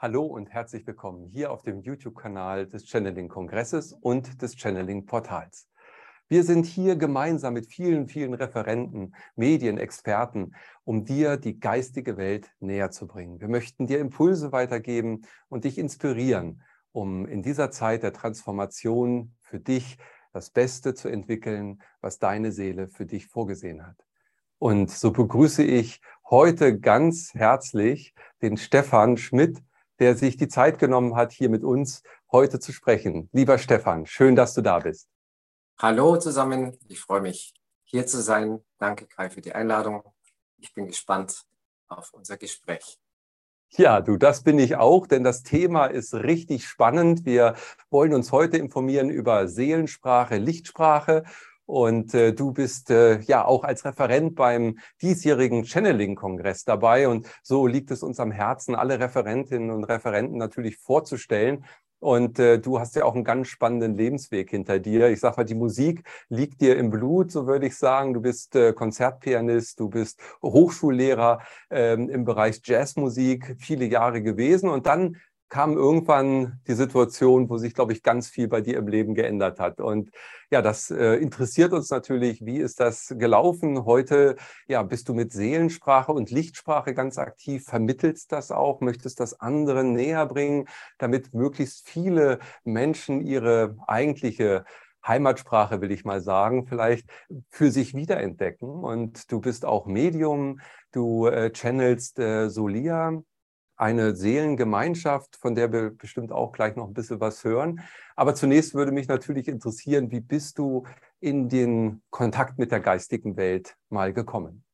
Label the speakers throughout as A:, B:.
A: Hallo und herzlich willkommen hier auf dem YouTube-Kanal des Channeling-Kongresses und des Channeling-Portals. Wir sind hier gemeinsam mit vielen, vielen Referenten, Medien, Experten, um dir die geistige Welt näher zu bringen. Wir möchten dir Impulse weitergeben und dich inspirieren, um in dieser Zeit der Transformation für dich das Beste zu entwickeln, was deine Seele für dich vorgesehen hat. Und so begrüße ich heute ganz herzlich den Stefan Schmidt, der sich die Zeit genommen hat, hier mit uns heute zu sprechen. Lieber Stefan, schön, dass du da bist.
B: Hallo zusammen, ich freue mich, hier zu sein. Danke, Kai, für die Einladung. Ich bin gespannt auf unser Gespräch.
A: Ja, du, das bin ich auch, denn das Thema ist richtig spannend. Wir wollen uns heute informieren über Seelensprache, Lichtsprache und äh, du bist äh, ja auch als Referent beim diesjährigen Channeling-Kongress dabei. Und so liegt es uns am Herzen, alle Referentinnen und Referenten natürlich vorzustellen. Und äh, du hast ja auch einen ganz spannenden Lebensweg hinter dir. Ich sage mal, die Musik liegt dir im Blut, so würde ich sagen. Du bist äh, Konzertpianist, du bist Hochschullehrer ähm, im Bereich Jazzmusik, viele Jahre gewesen. Und dann kam irgendwann die Situation, wo sich, glaube ich, ganz viel bei dir im Leben geändert hat. Und ja, das äh, interessiert uns natürlich. Wie ist das gelaufen? Heute ja, bist du mit Seelensprache und Lichtsprache ganz aktiv, vermittelst das auch, möchtest das anderen näher bringen, damit möglichst viele Menschen ihre eigentliche Heimatsprache, will ich mal sagen, vielleicht für sich wiederentdecken. Und du bist auch Medium, du äh, channelst äh, Solia eine Seelengemeinschaft, von der wir bestimmt auch gleich noch ein bisschen was hören. Aber zunächst würde mich natürlich interessieren, wie bist du in den Kontakt mit der geistigen Welt mal gekommen?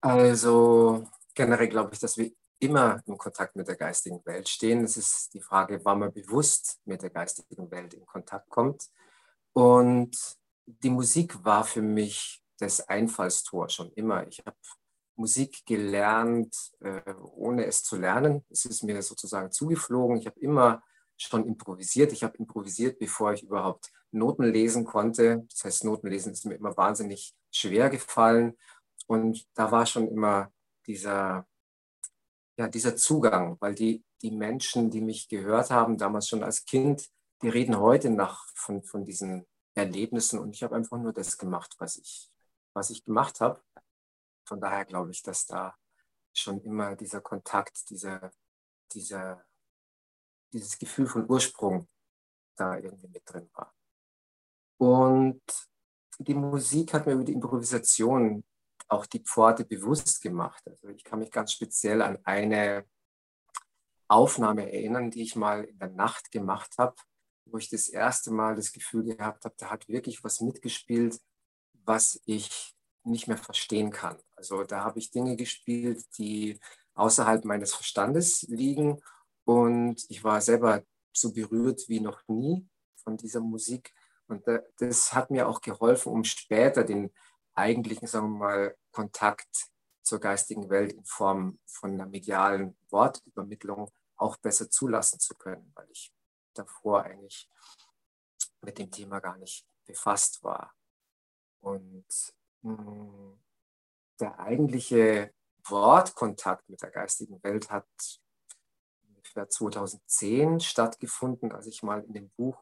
B: Also generell glaube ich, dass wir immer im Kontakt mit der geistigen Welt stehen. Es ist die Frage, wann man bewusst mit der geistigen Welt in Kontakt kommt. Und die Musik war für mich das Einfallstor schon immer. Ich habe Musik gelernt, äh, ohne es zu lernen. Es ist mir sozusagen zugeflogen. Ich habe immer schon improvisiert. Ich habe improvisiert, bevor ich überhaupt Noten lesen konnte. Das heißt, Notenlesen ist mir immer wahnsinnig schwer gefallen. Und da war schon immer dieser, ja, dieser Zugang, weil die, die Menschen, die mich gehört haben, damals schon als Kind, die reden heute nach von, von diesen Erlebnissen. Und ich habe einfach nur das gemacht, was ich, was ich gemacht habe von daher glaube ich, dass da schon immer dieser Kontakt, dieser, dieser, dieses Gefühl von Ursprung da irgendwie mit drin war. Und die Musik hat mir über die Improvisation auch die Pforte bewusst gemacht. Also ich kann mich ganz speziell an eine Aufnahme erinnern, die ich mal in der Nacht gemacht habe, wo ich das erste Mal das Gefühl gehabt habe, da hat wirklich was mitgespielt, was ich nicht mehr verstehen kann. Also da habe ich Dinge gespielt, die außerhalb meines Verstandes liegen und ich war selber so berührt wie noch nie von dieser Musik und das hat mir auch geholfen, um später den eigentlichen, sagen wir mal, Kontakt zur geistigen Welt in Form von einer medialen Wortübermittlung auch besser zulassen zu können, weil ich davor eigentlich mit dem Thema gar nicht befasst war. Und der eigentliche Wortkontakt mit der geistigen Welt hat ungefähr 2010 stattgefunden, als ich mal in dem Buch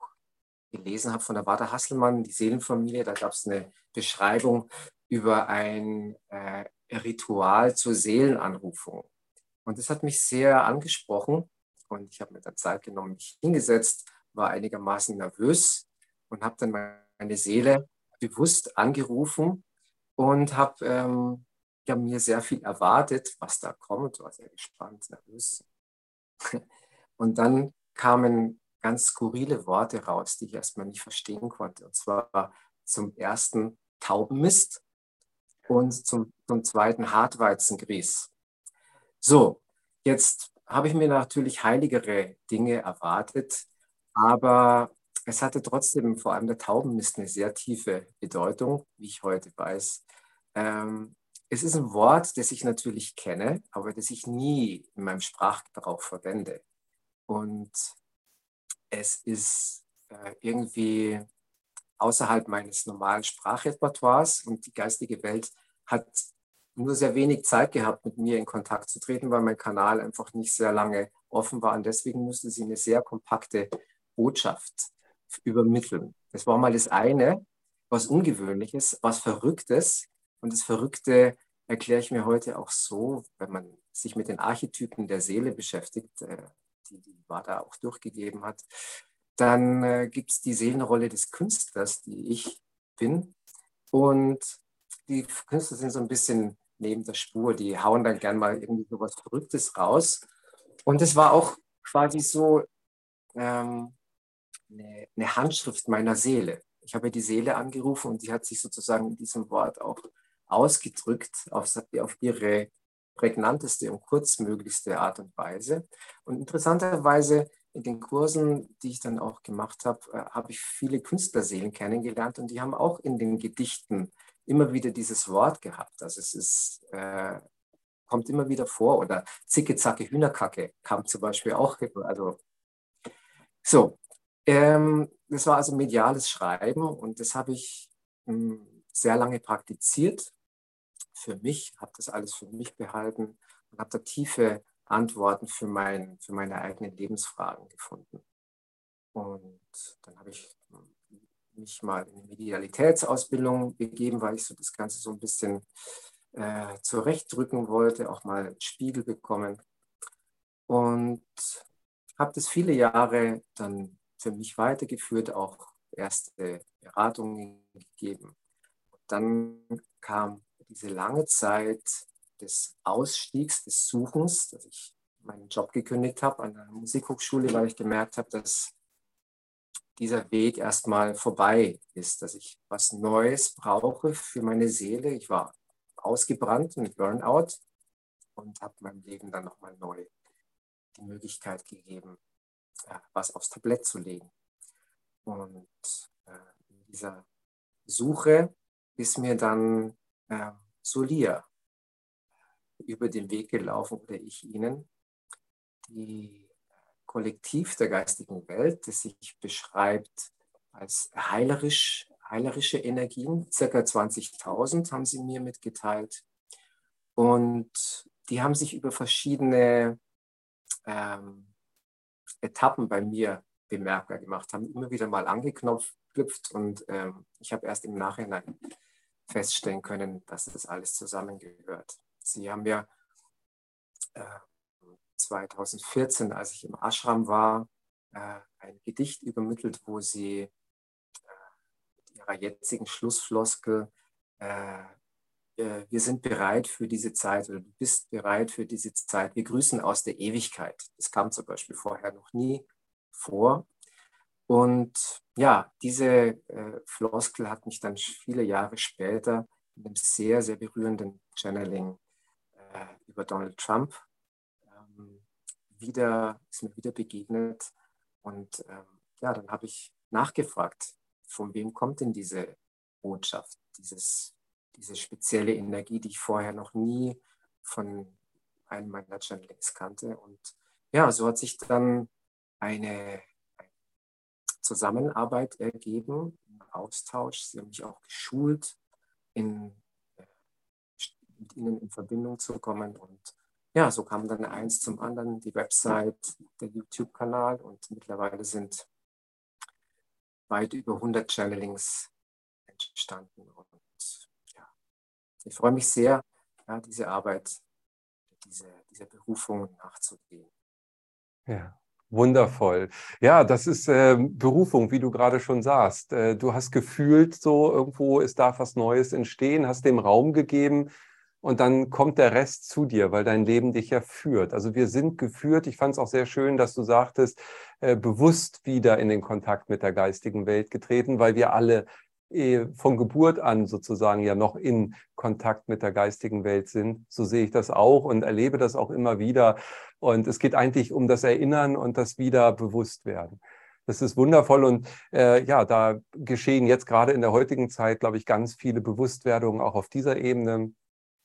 B: gelesen habe von der Wada Hasselmann, die Seelenfamilie. Da gab es eine Beschreibung über ein äh, Ritual zur Seelenanrufung. Und das hat mich sehr angesprochen. Und ich habe mir dann Zeit genommen, mich hingesetzt, war einigermaßen nervös und habe dann meine Seele bewusst angerufen und habe ähm, ja, mir sehr viel erwartet, was da kommt, war sehr gespannt, nervös. Und dann kamen ganz skurrile Worte raus, die ich erstmal nicht verstehen konnte. Und zwar zum ersten Taubenmist und zum, zum zweiten Hartweizengrieß. So, jetzt habe ich mir natürlich heiligere Dinge erwartet, aber es hatte trotzdem vor allem der Taubenmist eine sehr tiefe Bedeutung, wie ich heute weiß. Ähm, es ist ein Wort, das ich natürlich kenne, aber das ich nie in meinem Sprachgebrauch verwende. Und es ist äh, irgendwie außerhalb meines normalen Sprachrepertoires und die geistige Welt hat nur sehr wenig Zeit gehabt, mit mir in Kontakt zu treten, weil mein Kanal einfach nicht sehr lange offen war. Und deswegen musste sie eine sehr kompakte Botschaft übermitteln. Das war mal das eine, was Ungewöhnliches, was Verrücktes. Und das Verrückte erkläre ich mir heute auch so, wenn man sich mit den Archetypen der Seele beschäftigt, äh, die, die Wada auch durchgegeben hat, dann äh, gibt es die Seelenrolle des Künstlers, die ich bin. Und die Künstler sind so ein bisschen neben der Spur, die hauen dann gern mal irgendwie so was Verrücktes raus. Und es war auch quasi so ähm, eine, eine, Handschrift meiner Seele. Ich habe die Seele angerufen und die hat sich sozusagen in diesem Wort auch ausgedrückt auf, auf ihre prägnanteste und kurzmöglichste Art und Weise. Und interessanterweise in den Kursen, die ich dann auch gemacht habe, äh, habe ich viele Künstlerseelen kennengelernt und die haben auch in den Gedichten immer wieder dieses Wort gehabt. Also es ist, äh, kommt immer wieder vor. Oder Zicke, Zacke, Hühnerkacke kam zum Beispiel auch. Also so, ähm, das war also mediales Schreiben und das habe ich mh, hm, sehr lange praktiziert. Für mich, habe das alles für mich behalten und habe da tiefe Antworten für, mein, für meine eigenen Lebensfragen gefunden. Und dann habe ich mich mal in eine Medialitätsausbildung begeben, weil ich so das Ganze so ein bisschen äh, zurechtdrücken wollte, auch mal einen Spiegel bekommen. Und habe das viele Jahre dann für mich weitergeführt, auch erste Beratungen gegeben. Dann kam diese lange Zeit des Ausstiegs, des Suchens, dass ich meinen Job gekündigt habe an der Musikhochschule, weil ich gemerkt habe, dass dieser Weg erstmal vorbei ist, dass ich was Neues brauche für meine Seele. Ich war ausgebrannt mit Burnout und habe meinem Leben dann nochmal neu die Möglichkeit gegeben, was aufs Tablett zu legen. Und äh, in dieser Suche ist mir dann äh, Solia über den Weg gelaufen oder ich ihnen, die Kollektiv der geistigen Welt, das sich beschreibt als heilerisch, heilerische Energien. Circa 20.000 haben sie mir mitgeteilt. Und die haben sich über verschiedene ähm, Etappen bei mir bemerkbar gemacht, haben immer wieder mal angeknopft und ähm, ich habe erst im Nachhinein feststellen können, dass das alles zusammengehört. Sie haben ja äh, 2014, als ich im Ashram war, äh, ein Gedicht übermittelt, wo sie äh, mit ihrer jetzigen Schlussfloskel äh, wir sind bereit für diese Zeit oder du bist bereit für diese Zeit. Wir grüßen aus der Ewigkeit. Das kam zum Beispiel vorher noch nie vor. Und ja, diese äh, Floskel hat mich dann viele Jahre später in einem sehr, sehr berührenden Channeling äh, über Donald Trump wieder, ist mir wieder begegnet. Und ähm, ja, dann habe ich nachgefragt, von wem kommt denn diese Botschaft, dieses, diese spezielle Energie, die ich vorher noch nie von einem meiner Channelings kannte. Und ja, so hat sich dann eine, Zusammenarbeit ergeben, ein Austausch. Sie haben mich auch geschult, in, mit ihnen in Verbindung zu kommen und ja, so kam dann eins zum anderen, die Website, der YouTube-Kanal und mittlerweile sind weit über 100 Channelings entstanden. Und ich freue mich sehr, ja, diese Arbeit, diese, dieser Berufung nachzugehen.
A: Ja. Wundervoll. Ja, das ist äh, Berufung, wie du gerade schon sagst. Äh, du hast gefühlt, so irgendwo ist da was Neues entstehen, hast dem Raum gegeben, und dann kommt der Rest zu dir, weil dein Leben dich ja führt. Also wir sind geführt. Ich fand es auch sehr schön, dass du sagtest, äh, bewusst wieder in den Kontakt mit der geistigen Welt getreten, weil wir alle von Geburt an sozusagen ja noch in Kontakt mit der geistigen Welt sind. So sehe ich das auch und erlebe das auch immer wieder. Und es geht eigentlich um das Erinnern und das wieder bewusst werden. Das ist wundervoll und äh, ja, da geschehen jetzt gerade in der heutigen Zeit, glaube ich, ganz viele Bewusstwerdungen auch auf dieser Ebene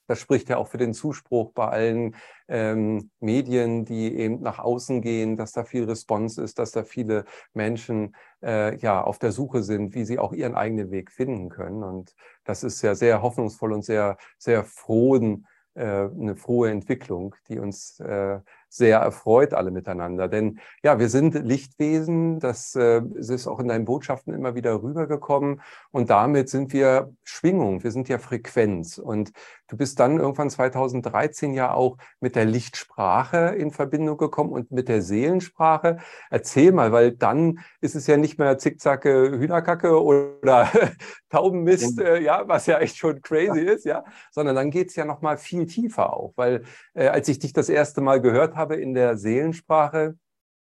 A: Das spricht ja auch für den Zuspruch bei allen ähm, Medien, die eben nach außen gehen, dass da viel Response ist, dass da viele Menschen äh, ja auf der Suche sind, wie sie auch ihren eigenen Weg finden können. Und das ist ja sehr hoffnungsvoll und sehr, sehr frohen, äh, eine frohe Entwicklung, die uns äh, sehr erfreut alle miteinander. Denn ja, wir sind Lichtwesen, das äh, ist auch in deinen Botschaften immer wieder rübergekommen und damit sind wir Schwingung, wir sind ja Frequenz. Und du bist dann irgendwann 2013 ja auch mit der Lichtsprache in Verbindung gekommen und mit der Seelensprache. Erzähl mal, weil dann ist es ja nicht mehr Zickzacke Hühnerkacke oder Taubenmist, äh, ja, was ja echt schon crazy ist, ja, sondern dann geht es ja noch mal viel tiefer auch, weil äh, als ich dich das erste Mal gehört habe in der Seelensprache,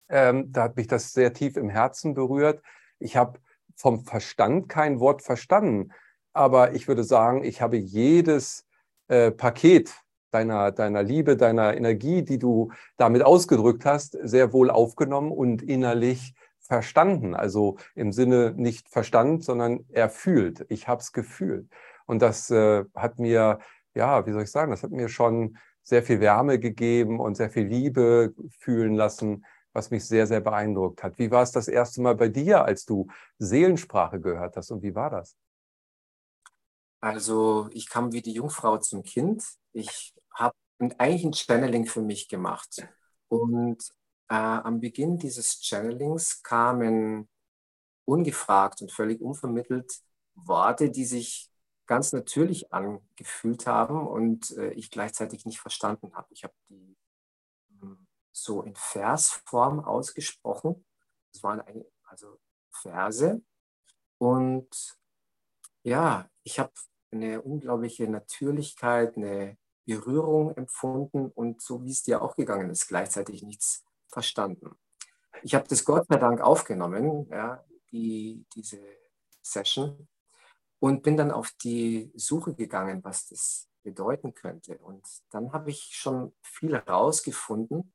A: ähm, da hat mich das sehr tief im Herzen berührt. Ich habe vom Verstand kein Wort verstanden, aber ich würde sagen, ich habe jedes äh, Paket deiner, deiner Liebe, deiner Energie, die du damit ausgedrückt hast, sehr wohl aufgenommen und innerlich verstanden. Also im Sinne nicht Verstand, sondern er fühlt. Ich habe es gefühlt. Und das äh, hat mir, ja, wie soll ich sagen, das hat mir schon sehr viel Wärme gegeben und sehr viel Liebe fühlen lassen, was mich sehr, sehr beeindruckt hat. Wie war es das erste Mal bei dir, als du Seelensprache gehört hast und wie war das?
B: Also ich kam wie die Jungfrau zum Kind. Ich habe eigentlich ein Channeling für mich gemacht. Und äh, am Beginn dieses Channelings kamen ungefragt und völlig unvermittelt Worte, die sich ganz natürlich angefühlt haben und äh, ich gleichzeitig nicht verstanden habe. Ich habe die hm, so in Versform ausgesprochen. Das waren also Verse. Und ja, ich habe eine unglaubliche Natürlichkeit, eine Berührung empfunden und so wie es dir auch gegangen ist, gleichzeitig nichts verstanden. Ich habe das Gott sei Dank aufgenommen, ja, die, diese Session und bin dann auf die Suche gegangen, was das bedeuten könnte. Und dann habe ich schon viel herausgefunden.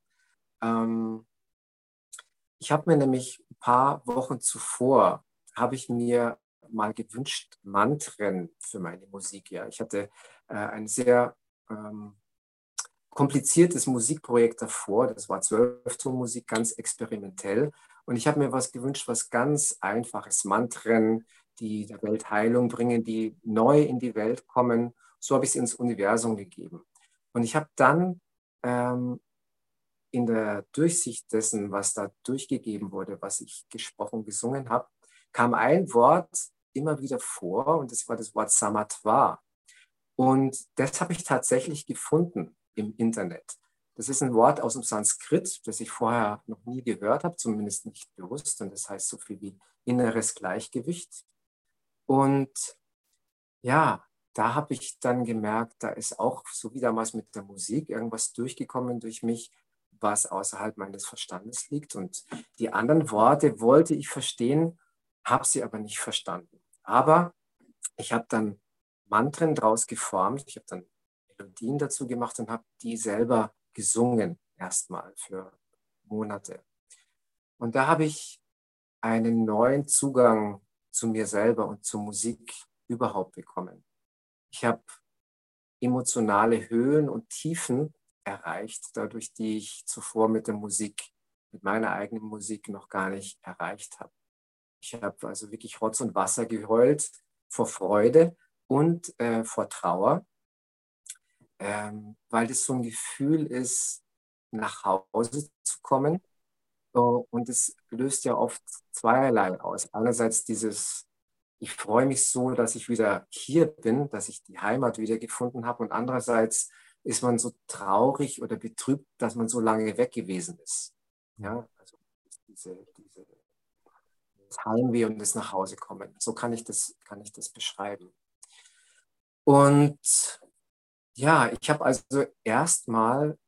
B: Ähm, ich habe mir nämlich ein paar Wochen zuvor, habe ich mir mal gewünscht, Mantren für meine Musik. Ja. Ich hatte äh, ein sehr ähm, kompliziertes Musikprojekt davor. Das war Zwölftonmusik, ganz experimentell. Und ich habe mir was gewünscht, was ganz einfaches, Mantren, die der Welt Heilung bringen, die neu in die Welt kommen. So habe ich es ins Universum gegeben. Und ich habe dann ähm, in der Durchsicht dessen, was da durchgegeben wurde, was ich gesprochen, gesungen habe, kam ein Wort immer wieder vor und das war das Wort Samatwa. Und das habe ich tatsächlich gefunden im Internet. Das ist ein Wort aus dem Sanskrit, das ich vorher noch nie gehört habe, zumindest nicht bewusst. Und das heißt so viel wie inneres Gleichgewicht. Und ja, da habe ich dann gemerkt, da ist auch so wie damals mit der Musik irgendwas durchgekommen durch mich, was außerhalb meines Verstandes liegt. Und die anderen Worte wollte ich verstehen, habe sie aber nicht verstanden. Aber ich habe dann Mantren draus geformt. Ich habe dann Melodien dazu gemacht und habe die selber gesungen, erstmal für Monate. Und da habe ich einen neuen Zugang zu mir selber und zur Musik überhaupt bekommen. Ich habe emotionale Höhen und Tiefen erreicht, dadurch, die ich zuvor mit der Musik, mit meiner eigenen Musik noch gar nicht erreicht habe. Ich habe also wirklich Rotz und Wasser geheult vor Freude und äh, vor Trauer, ähm, weil das so ein Gefühl ist, nach Hause zu kommen und es löst ja oft zweierlei aus. Einerseits dieses, ich freue mich so, dass ich wieder hier bin, dass ich die Heimat wieder gefunden habe. Und andererseits ist man so traurig oder betrübt, dass man so lange weg gewesen ist. Ja, also diese, diese Heimweh und das Nachhausekommen. So kann ich das, kann ich das beschreiben. Und ja, ich habe also erstmal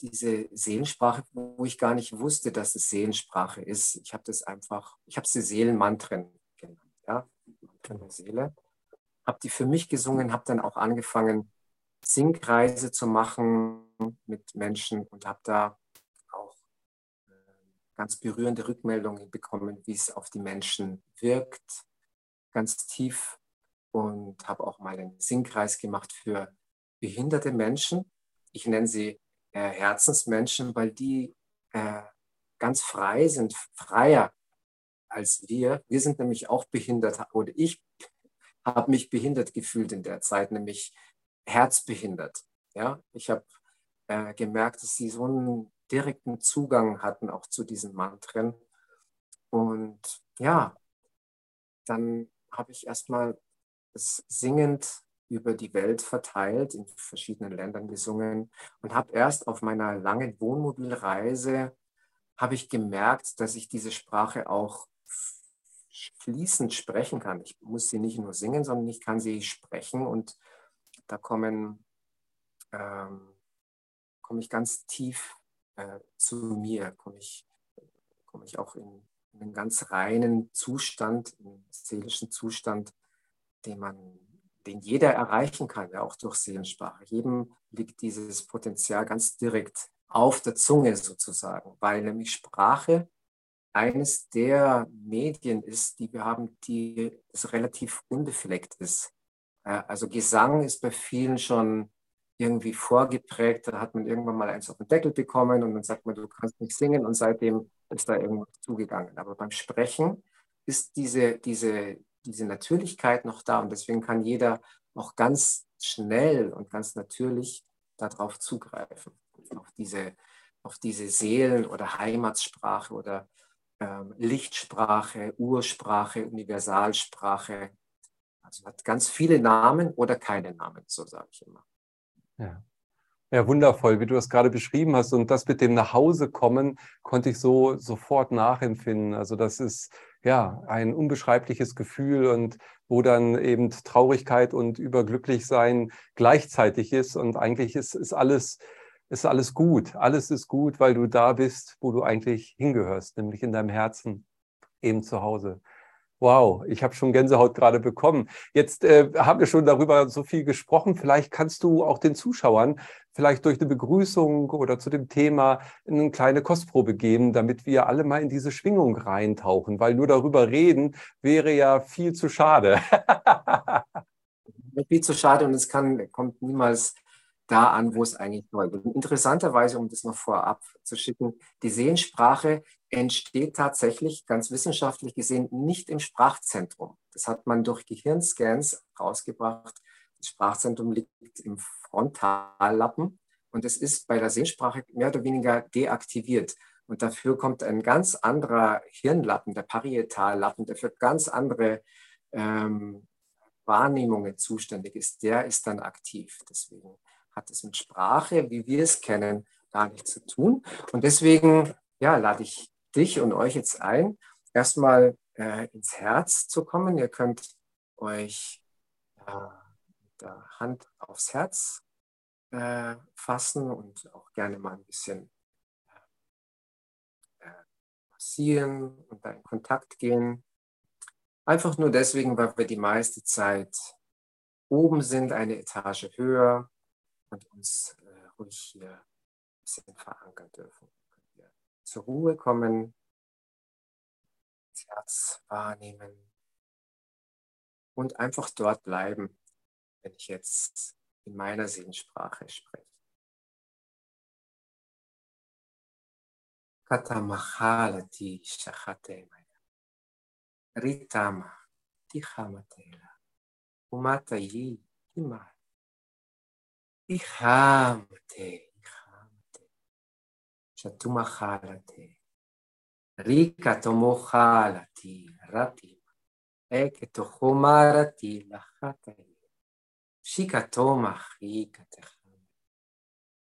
B: diese Seelensprache, wo ich gar nicht wusste, dass es Seelensprache ist. Ich habe das einfach, ich habe sie Seelenmantren genannt, ja, Mantren der Seele. Habe die für mich gesungen, habe dann auch angefangen, Singkreise zu machen mit Menschen und habe da ganz berührende Rückmeldungen bekommen, wie es auf die Menschen wirkt, ganz tief und habe auch mal einen Singkreis gemacht für behinderte Menschen. Ich nenne sie äh, Herzensmenschen, weil die äh, ganz frei sind, freier als wir. Wir sind nämlich auch behindert oder ich habe mich behindert gefühlt in der Zeit, nämlich herzbehindert. Ja, ich habe äh, gemerkt, dass sie so einen direkten Zugang hatten auch zu diesen Mantren. Und ja, dann habe ich erstmal es singend über die Welt verteilt, in verschiedenen Ländern gesungen und habe erst auf meiner langen Wohnmobilreise habe ich gemerkt, dass ich diese Sprache auch fließend sprechen kann. Ich muss sie nicht nur singen, sondern ich kann sie sprechen und da kommen, ähm, komme ich ganz tief äh, zu mir, komme ich, komme ich auch in, in einen ganz reinen Zustand, einen seelischen Zustand, den man, den jeder erreichen kann, ja auch durch Seelensprache. Jedem liegt dieses Potenzial ganz direkt auf der Zunge sozusagen, weil nämlich Sprache eines der Medien ist, die wir haben, die relativ unbefleckt ist. Also Gesang ist bei vielen schon irgendwie vorgeprägt. Da hat man irgendwann mal eins auf den Deckel bekommen und dann sagt man, du kannst nicht singen und seitdem ist da irgendwas zugegangen. Aber beim Sprechen ist diese, diese, diese Natürlichkeit noch da und deswegen kann jeder auch ganz schnell und ganz natürlich darauf zugreifen, auf diese, auf diese Seelen- oder Heimatsprache oder ähm, Lichtsprache, Ursprache, Universalsprache. Also hat ganz viele Namen oder keine Namen, so sage ich immer.
A: Ja. Ja, wundervoll, wie du das gerade beschrieben hast. Und das mit dem Nachhausekommen konnte ich so sofort nachempfinden. Also das ist ja ein unbeschreibliches Gefühl und wo dann eben Traurigkeit und Überglücklichsein gleichzeitig ist. Und eigentlich ist, ist alles ist alles gut. Alles ist gut, weil du da bist, wo du eigentlich hingehörst, nämlich in deinem Herzen, eben zu Hause. Wow, ich habe schon Gänsehaut gerade bekommen. Jetzt äh, haben wir schon darüber so viel gesprochen. Vielleicht kannst du auch den Zuschauern vielleicht durch eine Begrüßung oder zu dem Thema eine kleine Kostprobe geben, damit wir alle mal in diese Schwingung reintauchen, weil nur darüber reden wäre ja viel zu schade.
B: viel zu schade und es kann, kommt niemals da an, wo es eigentlich soll. Und interessanterweise, um das noch vorab zu schicken, die Seelensprache entsteht tatsächlich ganz wissenschaftlich gesehen nicht im Sprachzentrum. Das hat man durch Gehirnscans rausgebracht. Das Sprachzentrum liegt im Frontallappen und es ist bei der Seelensprache mehr oder weniger deaktiviert. Und dafür kommt ein ganz anderer Hirnlappen, der Parietallappen, der für ganz andere ähm, Wahrnehmungen zuständig ist. Der ist dann aktiv. Deswegen hat es mit Sprache, wie wir es kennen, gar nichts zu tun. Und deswegen ja, lade ich dich und euch jetzt ein, erstmal äh, ins Herz zu kommen. Ihr könnt euch äh, mit der Hand aufs Herz äh, fassen und auch gerne mal ein bisschen äh, massieren und da in Kontakt gehen. Einfach nur deswegen, weil wir die meiste Zeit oben sind, eine Etage höher und uns äh, ruhig hier ein bisschen verankern dürfen. Wir zur Ruhe kommen, das Herz wahrnehmen und einfach dort bleiben, wenn ich jetzt in meiner Seelensprache spreche. Katamachalati shachatemaya. Ritama tichamatela. Umatayi imai. Ιχάμτε, Ιχάμτε, Σατούμα χάλατε, Ρίκα το μο χάλατη, Ράτιμ, Έκε το χωμάρατη, Λαχάταλη, Σίκα το μαχίκα τε χάμε,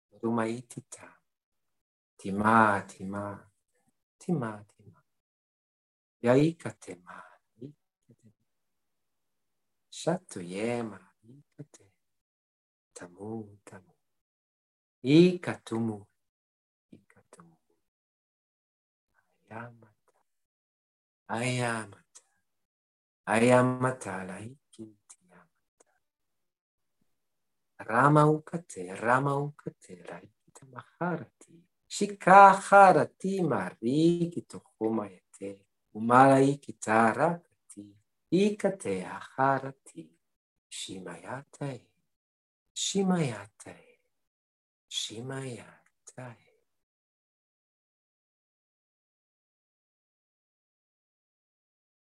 B: Ρούμα ήτιτα, Τιμά, τιμά, τιμά, τιμά, Για ήκα τε μα, Ήκα τε μα, Σατου γέμα, Ήκα τε tamu, tamu. i katumu i katumu Ayamata, ayamata, ayamata lai laiki tiyamata. Rama ukate, rama ukate lai laiki tamaharati. Shikaharati mariki tuhumayate. Umalai kitara ikate aharati shimayate Shimayatai, Shimayatai.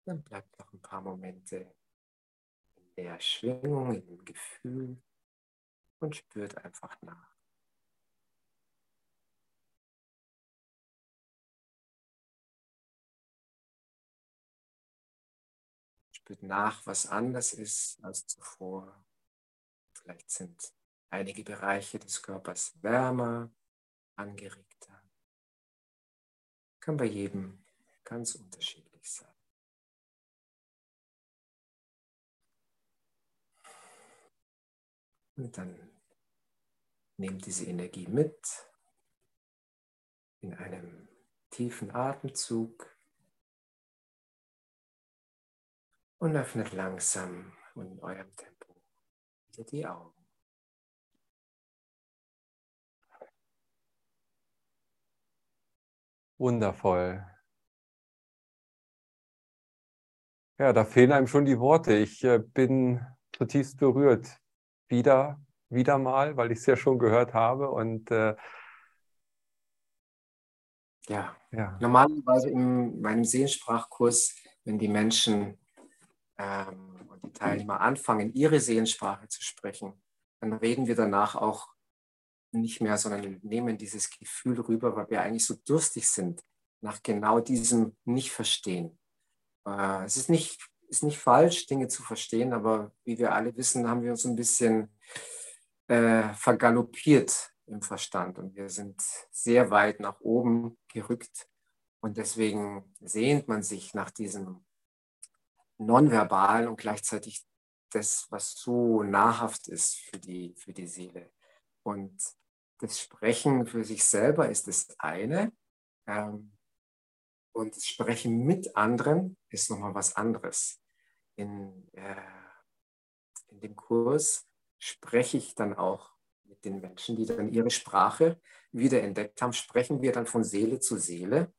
B: Dann bleibt noch ein paar Momente in der Schwingung, in dem Gefühl und spürt einfach nach. Spürt nach, was anders ist als zuvor. Vielleicht sind einige Bereiche des Körpers wärmer, angeregter. Kann bei jedem ganz unterschiedlich sein. Und dann nehmt diese Energie mit in einem tiefen Atemzug und öffnet langsam und in eurem Tempo wieder die Augen.
A: Wundervoll. Ja, da fehlen einem schon die Worte. Ich äh, bin zutiefst berührt. Wieder, wieder mal, weil ich es ja schon gehört habe. Und äh,
B: ja. ja, normalerweise in meinem Sehensprachkurs, wenn die Menschen ähm, und die Teilnehmer anfangen, ihre Seelensprache zu sprechen, dann reden wir danach auch nicht mehr, sondern nehmen dieses Gefühl rüber, weil wir eigentlich so durstig sind nach genau diesem Nicht-Verstehen. Äh, es ist nicht, ist nicht falsch, Dinge zu verstehen, aber wie wir alle wissen, haben wir uns ein bisschen äh, vergaloppiert im Verstand und wir sind sehr weit nach oben gerückt und deswegen sehnt man sich nach diesem nonverbal und gleichzeitig das, was so nahrhaft ist für die, für die Seele. Und das Sprechen für sich selber ist das eine. Ähm, und das Sprechen mit anderen ist nochmal was anderes. In, äh, in dem Kurs spreche ich dann auch mit den Menschen, die dann ihre Sprache wieder entdeckt haben, sprechen wir dann von Seele zu Seele.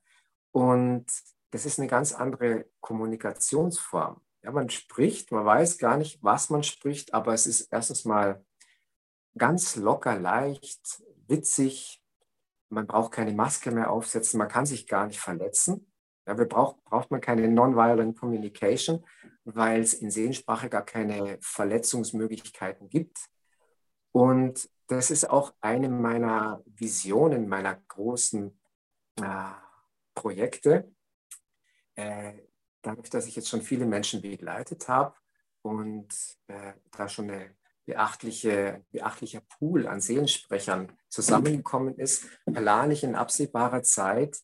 B: Und das ist eine ganz andere Kommunikationsform. Ja, man spricht, man weiß gar nicht, was man spricht, aber es ist erstens mal ganz locker, leicht, witzig. Man braucht keine Maske mehr aufsetzen, man kann sich gar nicht verletzen. Ja, wir braucht, braucht man keine Nonviolent Communication, weil es in Seelensprache gar keine Verletzungsmöglichkeiten gibt. Und das ist auch eine meiner Visionen, meiner großen äh, Projekte, äh, dadurch, dass ich jetzt schon viele Menschen begleitet habe und äh, da schon ein beachtliche, beachtlicher Pool an Seelensprechern zusammengekommen ist, plane ich in absehbarer Zeit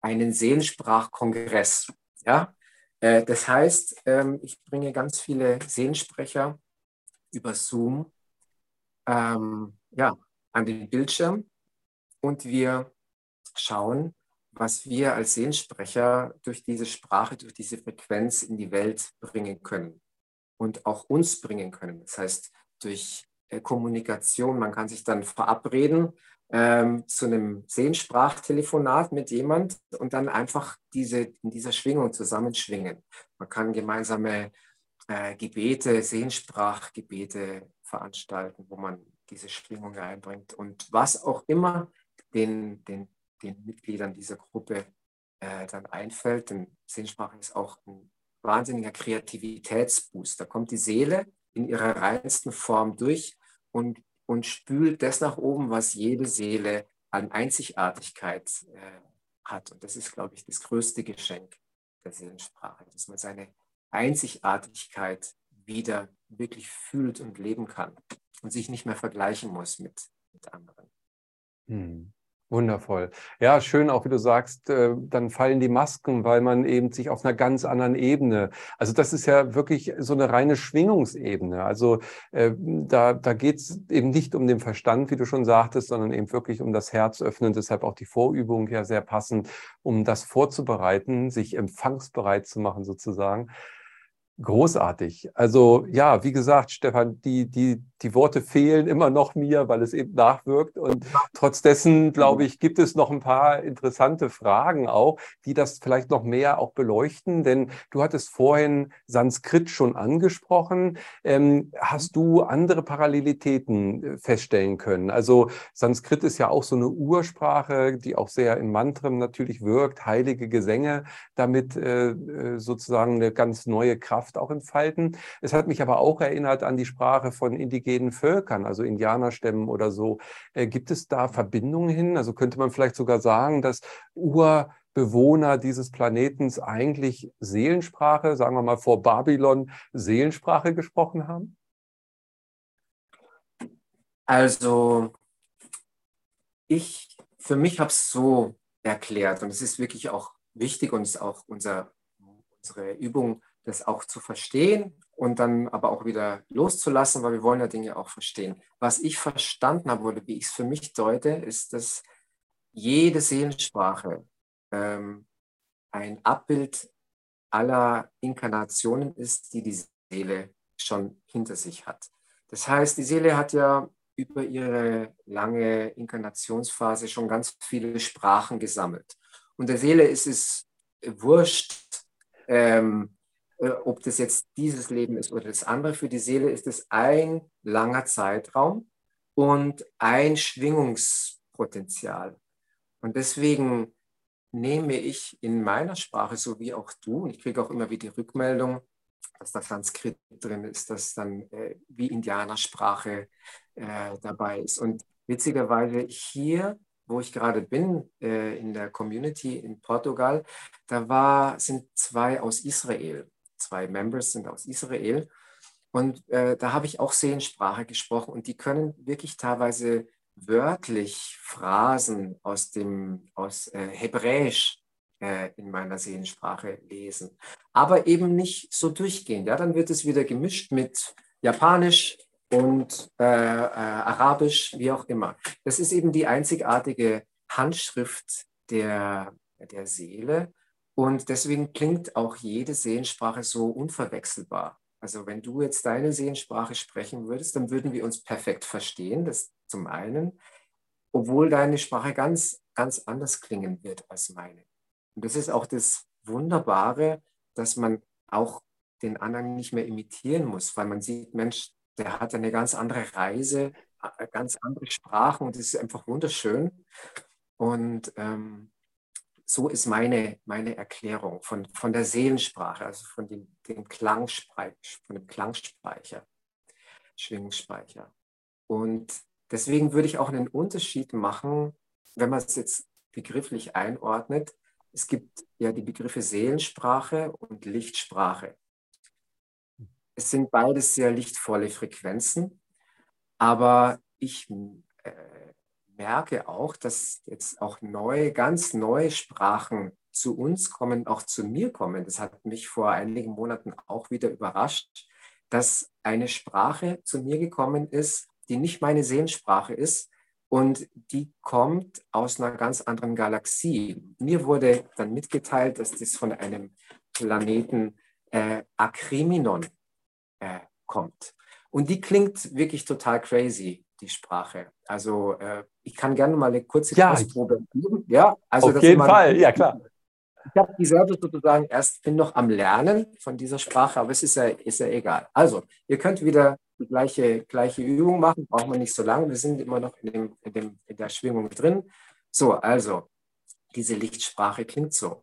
B: einen Seelensprachkongress. Ja? Äh, das heißt, ähm, ich bringe ganz viele Seelensprecher über Zoom ähm, ja, an den Bildschirm und wir schauen, was wir als Seelensprecher durch diese Sprache, durch diese Frequenz in die Welt bringen können und auch uns bringen können. Das heißt, durch äh, Kommunikation, man kann sich dann verabreden ähm, zu einem Seelensprachtelefonat mit jemand und dann einfach diese, in dieser Schwingung zusammenschwingen. Man kann gemeinsame äh, Gebete, Seelensprachgebete veranstalten, wo man diese Schwingung einbringt und was auch immer den, den den Mitgliedern dieser Gruppe äh, dann einfällt. Denn Seelensprache ist auch ein wahnsinniger Kreativitätsboost. Da kommt die Seele in ihrer reinsten Form durch und, und spült das nach oben, was jede Seele an Einzigartigkeit äh, hat. Und das ist, glaube ich, das größte Geschenk der Seelensprache, dass man seine Einzigartigkeit wieder wirklich fühlt und leben kann und sich nicht mehr vergleichen muss mit, mit anderen.
A: Hm. Wundervoll. Ja, schön auch, wie du sagst, äh, dann fallen die Masken, weil man eben sich auf einer ganz anderen Ebene, also das ist ja wirklich so eine reine Schwingungsebene. Also äh, da, da geht es eben nicht um den Verstand, wie du schon sagtest, sondern eben wirklich um das Herz öffnen. Deshalb auch die Vorübung ja sehr passend, um das vorzubereiten, sich empfangsbereit zu machen sozusagen. Großartig. Also ja, wie gesagt, Stefan, die, die, die Worte fehlen immer noch mir, weil es eben nachwirkt. Und trotz dessen, glaube ich, gibt es noch ein paar interessante Fragen auch, die das vielleicht noch mehr auch beleuchten. Denn du hattest vorhin Sanskrit schon angesprochen. Ähm, hast du andere Parallelitäten äh, feststellen können? Also Sanskrit ist ja auch so eine Ursprache, die auch sehr in Mantren natürlich wirkt, heilige Gesänge, damit äh, äh sozusagen eine ganz neue Kraft Kraft auch entfalten. Es hat mich aber auch erinnert an die Sprache von indigenen Völkern, also Indianerstämmen oder so. Äh, gibt es da Verbindungen hin? Also könnte man vielleicht sogar sagen, dass Urbewohner dieses Planetens eigentlich Seelensprache, sagen wir mal vor Babylon, Seelensprache gesprochen haben?
B: Also ich, für mich habe es so erklärt und es ist wirklich auch wichtig und ist auch unser, unsere Übung das auch zu verstehen und dann aber auch wieder loszulassen, weil wir wollen ja Dinge auch verstehen. Was ich verstanden habe oder wie ich es für mich deute, ist, dass jede Seelensprache ähm, ein Abbild aller Inkarnationen ist, die die Seele schon hinter sich hat. Das heißt, die Seele hat ja über ihre lange Inkarnationsphase schon ganz viele Sprachen gesammelt. Und der Seele ist es wurscht, ähm, äh, ob das jetzt dieses Leben ist oder das andere, für die Seele ist es ein langer Zeitraum und ein Schwingungspotenzial. Und deswegen nehme ich in meiner Sprache, so wie auch du, und ich kriege auch immer wieder die Rückmeldung, dass da Sanskrit drin ist, dass dann äh, wie Indianersprache äh, dabei ist. Und witzigerweise hier, wo ich gerade bin, äh, in der Community in Portugal, da war, sind zwei aus Israel zwei Members sind aus Israel. Und äh, da habe ich auch Seelensprache gesprochen und die können wirklich teilweise wörtlich Phrasen aus dem aus äh, Hebräisch äh, in meiner Seelensprache lesen, aber eben nicht so durchgehend. Ja, dann wird es wieder gemischt mit Japanisch und äh, äh, Arabisch, wie auch immer. Das ist eben die einzigartige Handschrift der, der Seele. Und deswegen klingt auch jede Seelensprache so unverwechselbar. Also wenn du jetzt deine Seelensprache sprechen würdest, dann würden wir uns perfekt verstehen, das zum einen, obwohl deine Sprache ganz, ganz anders klingen wird als meine. Und das ist auch das Wunderbare, dass man auch den anderen nicht mehr imitieren muss, weil man sieht, Mensch, der hat eine ganz andere Reise, äh, ganz andere Sprachen und das ist einfach wunderschön. Und ähm, so ist meine, meine Erklärung von, von der Seelensprache, also von dem, dem Klangspeicher, von dem Klangspeicher, Schwingungsspeicher. Und deswegen würde ich auch einen Unterschied machen, wenn man es jetzt begrifflich einordnet. Es gibt ja die Begriffe Seelensprache und Lichtsprache. Es sind beides sehr lichtvolle Frequenzen, aber ich äh, merke auch, dass jetzt auch neue, ganz neue Sprachen zu uns kommen, auch zu mir kommen. Das hat mich vor einigen Monaten auch wieder überrascht, dass eine Sprache zu mir gekommen ist, die nicht meine Seelensprache ist und die kommt aus einer ganz anderen Galaxie. Mir wurde dann mitgeteilt, dass das von einem Planeten äh, Akriminon äh, kommt. Und die klingt wirklich total crazy die Sprache. Also äh, ich kann gerne mal eine kurze
A: ja,
B: Kostprobe geben. Ja, also
A: auf jeden Fall, ja klar.
B: Ich habe die selber sozusagen erst bin noch am Lernen von dieser Sprache, aber es ist ja, ist ja egal. Also, ihr könnt wieder die gleiche, gleiche Übung machen, braucht man nicht so lange. Wir sind immer noch in, dem, in, dem, in der Schwingung drin. So, also, diese Lichtsprache klingt so.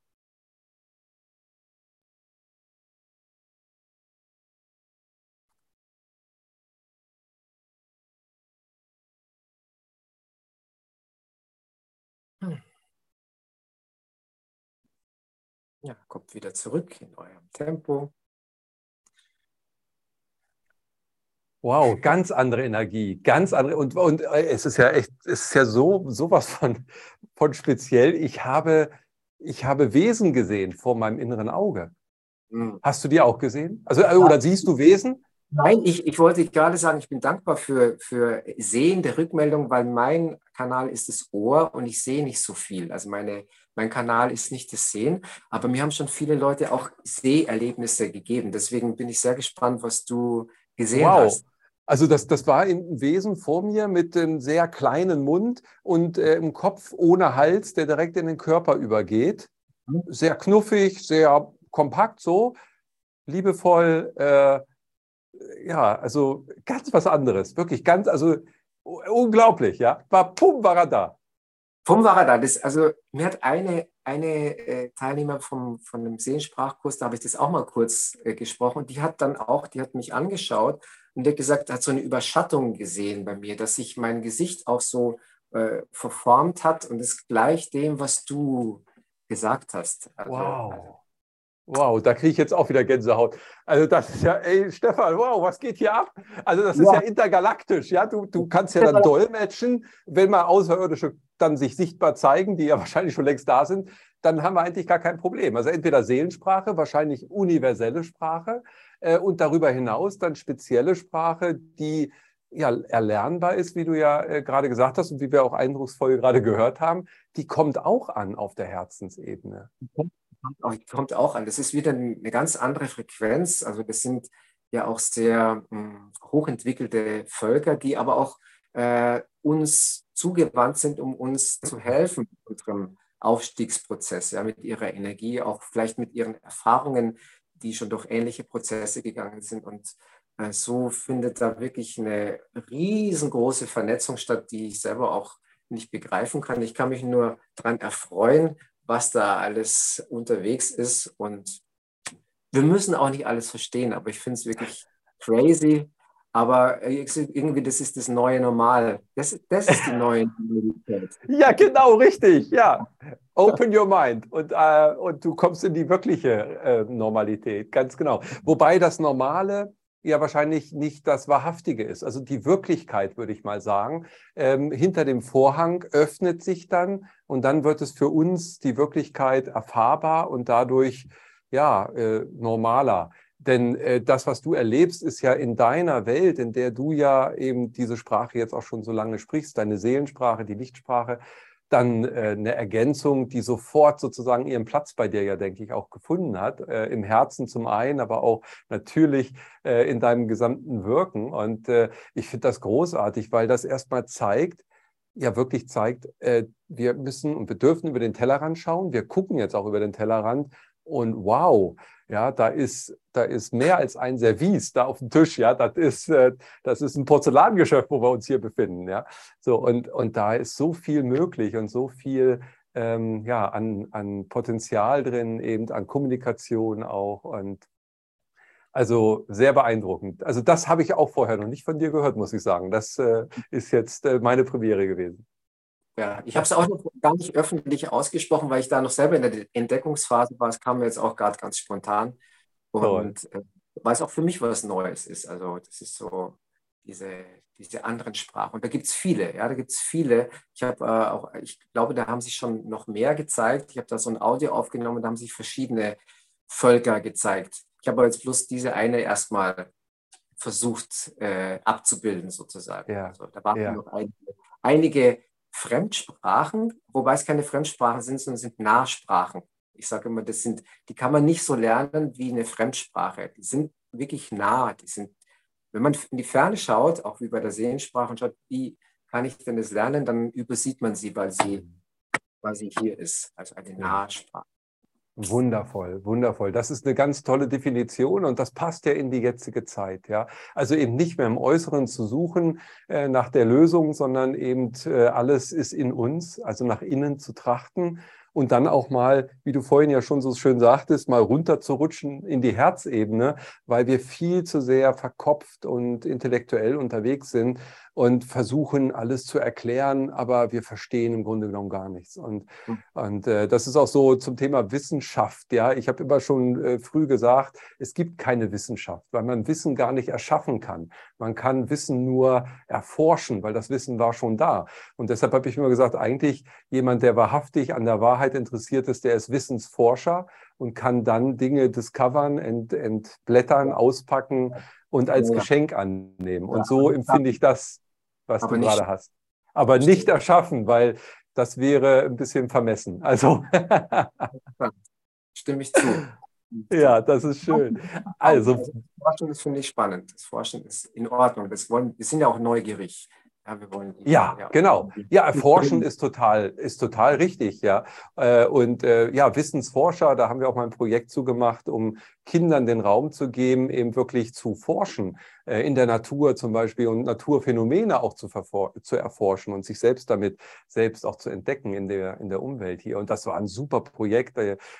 B: Ja, kommt wieder zurück in eurem Tempo.
A: Wow, ganz andere Energie, ganz andere. Und, und äh, es ist ja echt, es ist ja so sowas von, von speziell. Ich habe, ich habe Wesen gesehen vor meinem inneren Auge. Mhm. Hast du die auch gesehen? Also, äh, oder siehst du Wesen?
B: Nein, ich, ich wollte gerade sagen, ich bin dankbar für, für sehende Rückmeldung, weil mein Kanal ist das Ohr und ich sehe nicht so viel. Also meine, mein Kanal ist nicht das Sehen, aber mir haben schon viele Leute auch Seherlebnisse gegeben. Deswegen bin ich sehr gespannt, was du gesehen wow. hast.
A: Also das, das war ein Wesen vor mir mit einem sehr kleinen Mund und äh, im Kopf ohne Hals, der direkt in den Körper übergeht. Mhm. Sehr knuffig, sehr kompakt so, liebevoll. Äh, ja, also ganz was anderes. Wirklich ganz, also unglaublich, ja. War pum, war er da.
B: Pum war er da. Das, also mir hat eine, eine äh, Teilnehmer vom, von einem Sehensprachkurs, da habe ich das auch mal kurz äh, gesprochen, die hat dann auch, die hat mich angeschaut und der gesagt, hat so eine Überschattung gesehen bei mir, dass sich mein Gesicht auch so äh, verformt hat und es gleicht dem, was du gesagt hast.
A: Also, wow. Wow, da kriege ich jetzt auch wieder Gänsehaut. Also das ist ja, ey, Stefan, wow, was geht hier ab? Also das ist ja, ja intergalaktisch, ja. Du, du kannst ja dann dolmetschen, wenn mal Außerirdische dann sich sichtbar zeigen, die ja wahrscheinlich schon längst da sind, dann haben wir eigentlich gar kein Problem. Also entweder Seelensprache, wahrscheinlich universelle Sprache äh, und darüber hinaus dann spezielle Sprache, die ja erlernbar ist, wie du ja äh, gerade gesagt hast und wie wir auch eindrucksvoll gerade gehört haben, die kommt auch an auf der Herzensebene.
B: Kommt, kommt auch an. Das ist wieder eine ganz andere Frequenz. Also das sind ja auch sehr mh, hm, hochentwickelte Völker, die aber auch äh, uns zugewandt sind, um uns zu helfen in unserem Aufstiegsprozess, ja, mit ihrer Energie, auch vielleicht mit ihren Erfahrungen, die schon durch ähnliche Prozesse gegangen sind. Und äh, so findet da wirklich eine riesengroße Vernetzung statt, die ich selber auch nicht begreifen kann. Ich kann mich nur daran erfreuen, was da alles unterwegs ist. Und wir müssen auch nicht alles verstehen, aber ich finde es wirklich crazy, aber irgendwie, das ist das neue Normal. Das, das ist die neue Normalität.
A: ja, genau, richtig. Ja. Open your mind und, äh, und du kommst in die wirkliche äh, Normalität. Ganz genau. Wobei das Normale ja wahrscheinlich nicht das Wahrhaftige ist. Also die Wirklichkeit, würde ich mal sagen. Ähm, hinter dem Vorhang öffnet sich dann und dann wird es für uns die Wirklichkeit erfahrbar und dadurch ja äh, normaler. Denn äh, das, was du erlebst, ist ja in deiner Welt, in der du ja eben diese Sprache jetzt auch schon so lange sprichst, deine Seelensprache, die Lichtsprache, dann äh, eine Ergänzung, die sofort sozusagen ihren Platz bei dir ja, denke ich, auch gefunden hat. Äh, Im Herzen zum einen, aber auch natürlich äh, in deinem gesamten Wirken. Und äh, ich finde das großartig, weil das erstmal zeigt, ja wirklich zeigt, äh, wir müssen und wir dürfen über den Tellerrand schauen. Wir gucken jetzt auch über den Tellerrand und wow, ja, da ist, da ist mehr als ein Service da auf dem Tisch. Ja, das ist, äh, das ist ein Porzellangeschäft, wo wir uns hier befinden. Ja, so und, und da ist so viel möglich und so viel ähm, ja, an, an Potenzial drin, eben an Kommunikation auch. Und also sehr beeindruckend. Also das habe ich auch vorher noch nicht von dir gehört, muss ich sagen. Das äh, ist jetzt äh, meine Premiere gewesen.
B: Ja, ich habe es auch noch gar nicht öffentlich ausgesprochen, weil ich da noch selber in der Entdeckungsphase war. Es kam mir jetzt auch gerade ganz spontan. Und äh, weil es auch für mich was Neues ist. Also das ist so diese, diese anderen Sprachen. Und da gibt es viele, ja, da gibt es viele. Ich habe äh, auch, ich glaube, da haben sich schon noch mehr gezeigt. Ich habe da so ein Audio aufgenommen, da haben sich verschiedene Völker gezeigt. Ich habe aber jetzt bloß diese eine erstmal versucht äh, abzubilden, sozusagen. Ja. Also, da waren ja. noch einige, einige Fremdsprachen, wobei es keine Fremdsprachen sind, sondern sind Nahsprachen. Ich sage immer, das sind, die kann man nicht so lernen wie eine Fremdsprache. Die sind wirklich nah. Die sind, wenn man in die Ferne schaut, auch wie bei der Seelensprache und schaut, wie kann ich denn das lernen, dann übersieht man sie, weil sie, weil sie hier ist, also eine Nahsprache.
A: Wundervoll, wundervoll. Das ist eine ganz tolle Definition und das passt ja in die jetzige Zeit. Ja, also eben nicht mehr im Äußeren zu suchen äh, nach der Lösung, sondern eben äh, alles ist in uns, also nach innen zu trachten und dann auch mal, wie du vorhin ja schon so schön sagtest, mal runterzurutschen in die Herzebene, weil wir viel zu sehr verkopft und intellektuell unterwegs sind und versuchen alles zu erklären, aber wir verstehen im Grunde genommen gar nichts. Und, mhm. und äh, das ist auch so zum Thema Wissenschaft. Ja, ich habe immer schon äh, früh gesagt, es gibt keine Wissenschaft, weil man Wissen gar nicht erschaffen kann. Man kann Wissen nur erforschen, weil das Wissen war schon da. Und deshalb habe ich immer gesagt, eigentlich jemand, der wahrhaftig an der Wahrheit interessiert ist, der ist Wissensforscher und kann dann Dinge discovern, ent, entblättern, auspacken und als ja. Geschenk annehmen. Und so empfinde ich das, was du gerade hast. Aber nicht erschaffen, weil das wäre ein bisschen vermessen. Also.
B: Stimme ich zu.
A: Ja, das ist schön. Also,
B: das Forschen ist, finde ich, spannend. Das Forschen ist in Ordnung. Das wollen, wir sind ja auch neugierig.
A: Ja, wir wollen die, ja, ja, genau. Ja, erforschen ist total, ist total richtig, ja. Äh, und äh, ja, Wissensforscher, da haben wir auch mal ein Projekt zugemacht, um Kindern den Raum zu geben, eben wirklich zu forschen in der Natur zum Beispiel und Naturphänomene auch zu, zu erforschen und sich selbst damit selbst auch zu entdecken in der, in der Umwelt hier. Und das war ein super Projekt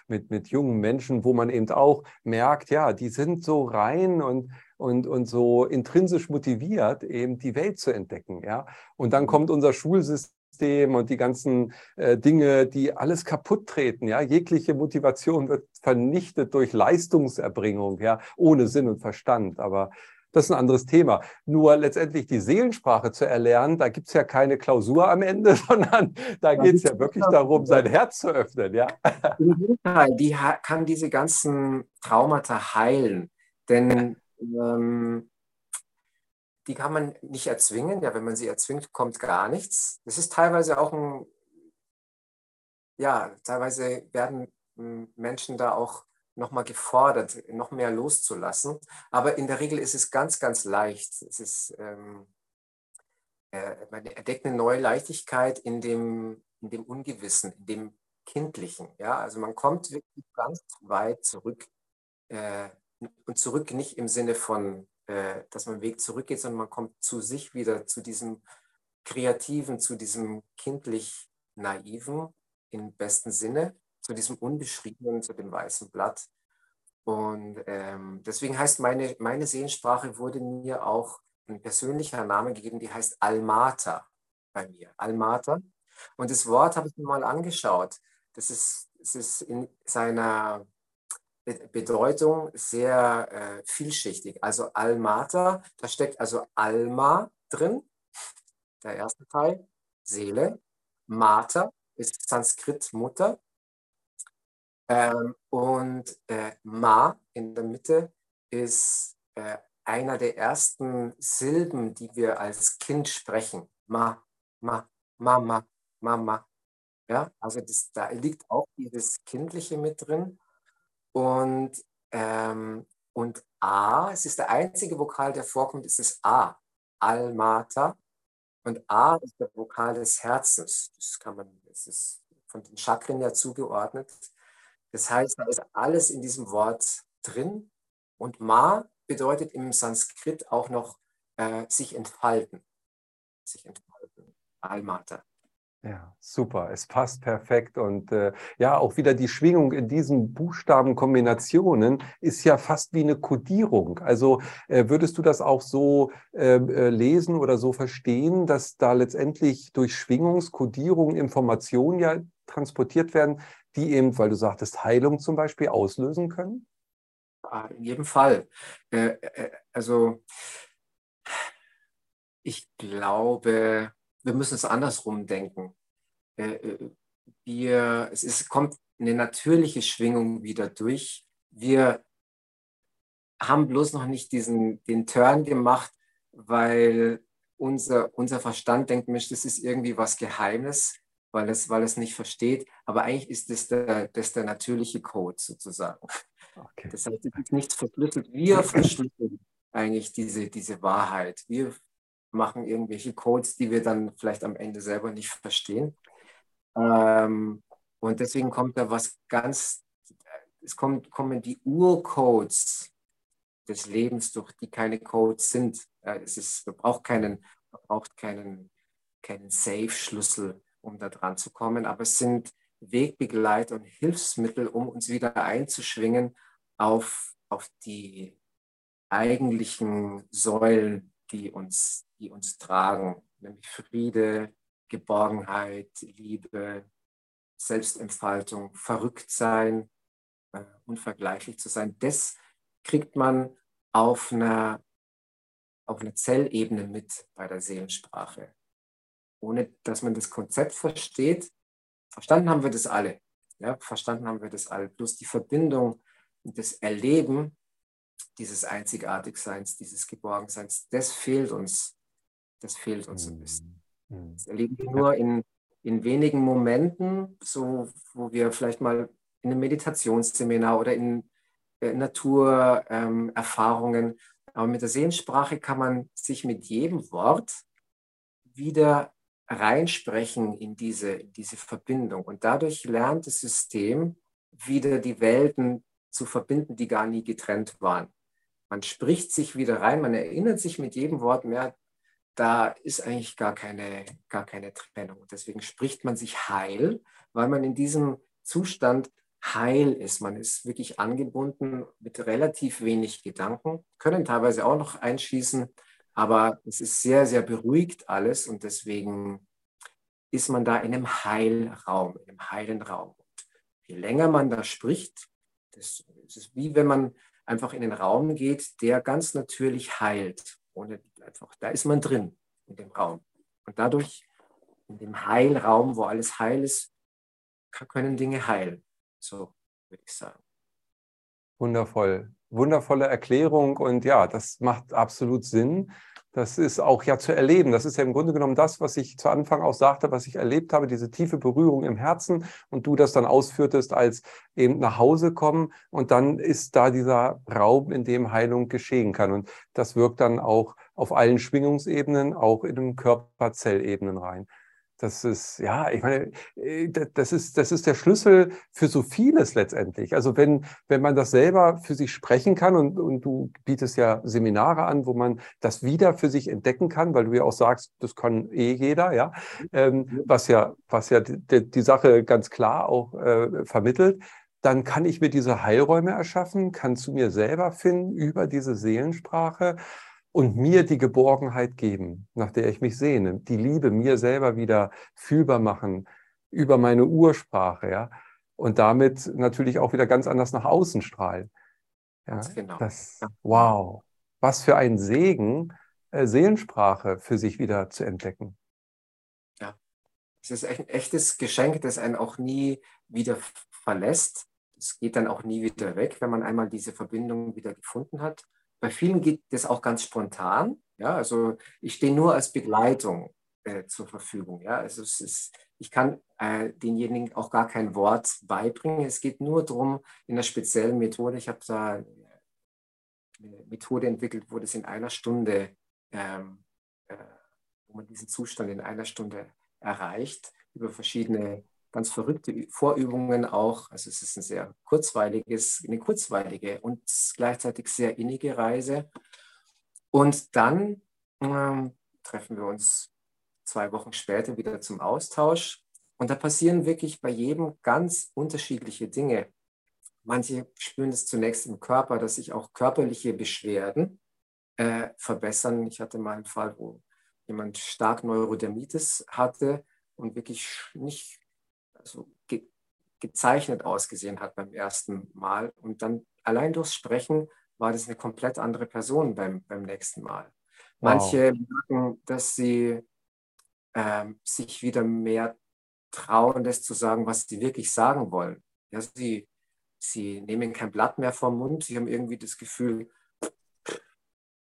A: mit, mit jungen Menschen, wo man eben auch merkt, ja, die sind so rein und und, und so intrinsisch motiviert, eben die Welt zu entdecken. Ja? Und dann kommt unser Schulsystem und die ganzen äh, Dinge, die alles kaputt treten. Ja? Jegliche Motivation wird vernichtet durch Leistungserbringung, ja? ohne Sinn und Verstand. Aber das ist ein anderes Thema. Nur letztendlich die Seelensprache zu erlernen, da gibt es ja keine Klausur am Ende, sondern da geht es ja wirklich darum, sein Herz zu öffnen. Ja?
B: Im Gegenteil, die kann diese ganzen Traumata heilen. Denn ähm, die kann man nicht erzwingen. Ja, wenn man sie erzwingt, kommt gar nichts. Das ist teilweise auch ein, ja, teilweise werden hm, Menschen da auch nochmal gefordert, noch mehr loszulassen. Aber in der Regel ist es ganz, ganz leicht. Es ist, ähm, äh, man entdeckt eine neue Leichtigkeit in dem, in dem Ungewissen, in dem Kindlichen. Ja? Also man kommt wirklich ganz weit zurück äh, und zurück nicht im Sinne von, äh, dass man Weg zurückgeht, sondern man kommt zu sich wieder, zu diesem Kreativen, zu diesem kindlich Naiven im besten Sinne, zu diesem Unbeschriebenen, zu dem weißen Blatt. Und ähm, deswegen heißt meine, meine Seelensprache wurde mir auch ein persönlicher Name gegeben, die heißt Almata bei mir. Almata. Und das Wort habe ich mir mal angeschaut. Das ist, das ist in seiner Bedeutung sehr äh, vielschichtig. Also Almata, da steckt also Alma drin, der erste Teil, Seele. Mata ist Sanskrit Mutter. Ähm, und äh, Ma in der Mitte ist äh, einer der ersten Silben, die wir als Kind sprechen. Ma, ma, Mama, Mama. Ja, also das, da liegt auch dieses Kindliche mit drin. Und, ähm, und A, es ist der einzige Vokal, der vorkommt, ist das A. Almata. Und A ist der Vokal des Herzens. Das kann man, das ist von den Chakren ja zugeordnet. Das heißt, da ist alles in diesem Wort drin. Und Ma bedeutet im Sanskrit auch noch äh, sich entfalten. Sich entfalten. Almata.
A: Ja, super. Es passt perfekt. Und äh, ja, auch wieder die Schwingung in diesen Buchstabenkombinationen ist ja fast wie eine Kodierung. Also äh, würdest du das auch so ähm, äh, lesen oder so verstehen, dass da letztendlich durch Schwingungskodierung Informationen ja transportiert werden, die eben, weil du sagtest, Heilung zum Beispiel auslösen können?
B: In jedem Fall. Äh, äh, also ich glaube, wir müssen es andersrum denken. Äh, äh, wir, es ist, kommt eine natürliche Schwingung wieder durch. Wir haben bloß noch nicht diesen, den Turn gemacht, weil unser, unser Verstand denkt, Mensch, das ist irgendwie was Geheimes, weil es, weil es nicht versteht. Aber eigentlich ist das der, das der natürliche Code sozusagen. Okay. Das heißt, es ist nichts verschlüsselt. Wir verschlüsseln eigentlich diese, diese Wahrheit. Wir machen irgendwelche Codes, die wir dann vielleicht am Ende selber nicht verstehen. Ähm, und deswegen kommt da was ganz, es kommt, kommen die Urcodes des Lebens, durch die keine Codes sind. Es ist, man braucht keinen, man braucht keinen, keinen Safe-Schlüssel, um da dran zu kommen, aber es sind Wegbegleiter und Hilfsmittel, um uns wieder einzuschwingen auf, auf die eigentlichen Säulen, die uns, die uns tragen, nämlich Friede, Geborgenheit, Liebe, Selbstentfaltung, verrückt sein, äh, unvergleichlich zu sein. Das kriegt man auf einer, auf einer Zellebene mit bei der Seelensprache. Ohne dass man das Konzept versteht. Verstanden haben wir das alle. Ja, verstanden haben wir das alle. Bloß die Verbindung und das Erleben dieses Einzigartigseins, dieses Geborgenseins, das fehlt uns. Das fehlt uns ein bisschen. Mhm. Das erleben wir nur in, in wenigen Momenten, so wo wir vielleicht mal in einem Meditationsseminar oder in äh, Naturerfahrungen. Ähm, Aber mit der Sehenssprache kann man sich mit jedem Wort wieder reinsprechen in diese, in diese Verbindung. Und dadurch lernt das System wieder die Welten zu verbinden, die gar nie getrennt waren. Man spricht sich wieder rein, man erinnert sich mit jedem Wort mehr, da ist eigentlich gar keine, gar keine Trennung. Deswegen spricht man sich heil, weil man in diesem Zustand heil ist. Man ist wirklich angebunden mit relativ wenig Gedanken, können teilweise auch noch einschießen, aber es ist sehr, sehr beruhigt alles und deswegen ist man da in einem Heilraum, in einem heilen Raum. Und je länger man da spricht, das ist wie wenn man einfach in den Raum geht, der ganz natürlich heilt. Ohne einfach, da ist man drin in dem Raum. Und dadurch, in dem Heilraum, wo alles heil ist, können Dinge heilen. So würde ich sagen.
A: Wundervoll. Wundervolle Erklärung und ja, das macht absolut Sinn. Das ist auch ja zu erleben. Das ist ja im Grunde genommen das, was ich zu Anfang auch sagte, was ich erlebt habe, diese tiefe Berührung im Herzen und du das dann ausführtest als eben nach Hause kommen und dann ist da dieser Raum, in dem Heilung geschehen kann. Und das wirkt dann auch auf allen Schwingungsebenen, auch in den Körperzellebenen rein. Das ist, ja, ich meine, äh, das ist, das ist der Schlüssel für so vieles letztendlich. Also wenn, wenn man das selber für sich sprechen kann und, und du bietest ja Seminare an, wo man das wieder für sich entdecken kann, weil du ja auch sagst, das kann eh jeder, ja, ähm, was ja, was ja die, die Sache ganz klar auch äh, vermittelt, dann kann ich mir diese Heilräume erschaffen, kann zu mir selber finden über diese Seelensprache und mir die Geborgenheit geben, nach der ich mich sehne, die Liebe mir selber wieder fühlbar machen über meine Ursprache, ja, und damit natürlich auch wieder ganz anders nach außen strahlen. Ja, genau. das, wow, was für ein Segen, äh, Seelensprache für sich wieder zu entdecken.
B: Ja, es ist ein echtes Geschenk, das einen auch nie wieder verlässt. Es geht dann auch nie wieder weg, wenn man einmal diese Verbindung wieder gefunden hat. Bei vielen geht das auch ganz spontan. Ja, also ich stehe nur als Begleitung äh, zur Verfügung. Ja, also es ist, ich kann äh, denjenigen auch gar kein Wort beibringen. Es geht nur darum, in einer speziellen Methode. Ich habe da eine Methode entwickelt, wo das in einer Stunde, ähm, äh, wo man diesen Zustand in einer Stunde erreicht, über verschiedene ganz verrückte Vorübungen auch. Also es ist ein sehr kurzweiliges, eine kurzweilige und gleichzeitig sehr innige Reise. Und dann ähm, treffen wir uns zwei Wochen später wieder zum Austausch. Und da passieren wirklich bei jedem ganz unterschiedliche Dinge. Manche spüren es zunächst im Körper, dass sich auch körperliche Beschwerden äh, verbessern. Ich hatte mal einen Fall, wo jemand stark Neurodermitis hatte und wirklich nicht also ge gezeichnet ausgesehen hat beim ersten Mal. Und dann allein durchs Sprechen war das eine komplett andere Person beim, beim nächsten Mal. Wow. Manche merken, dass sie ähm, sich wieder mehr trauen, das zu sagen, was sie wirklich sagen wollen. Ja, sie, sie nehmen kein Blatt mehr vom Mund, sie haben irgendwie das Gefühl,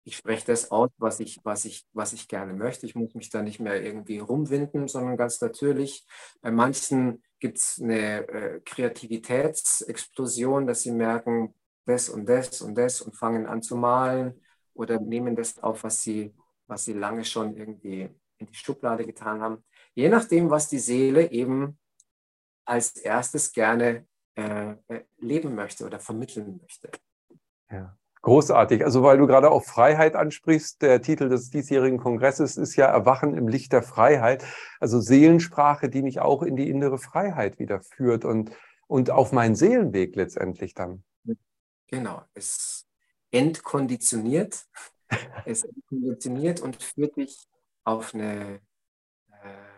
B: ich spreche das aus, was ich, was, ich, was ich gerne möchte. Ich muss mich da nicht mehr irgendwie rumwinden, sondern ganz natürlich. Bei manchen gibt es eine äh, Kreativitätsexplosion, dass sie merken, das und das und das und fangen an zu malen oder nehmen das auf, was sie, was sie lange schon irgendwie in die Schublade getan haben. Je nachdem, was die Seele eben als erstes gerne äh, äh leben möchte oder vermitteln möchte.
A: Ja. Großartig. Also weil du gerade auch Freiheit ansprichst, der Titel des diesjährigen Kongresses ist ja Erwachen im Licht der Freiheit. Also Seelensprache, die mich auch in die innere Freiheit wieder führt und, und auf meinen Seelenweg letztendlich dann.
B: Genau, es entkonditioniert, es entkonditioniert und führt dich auf eine, äh,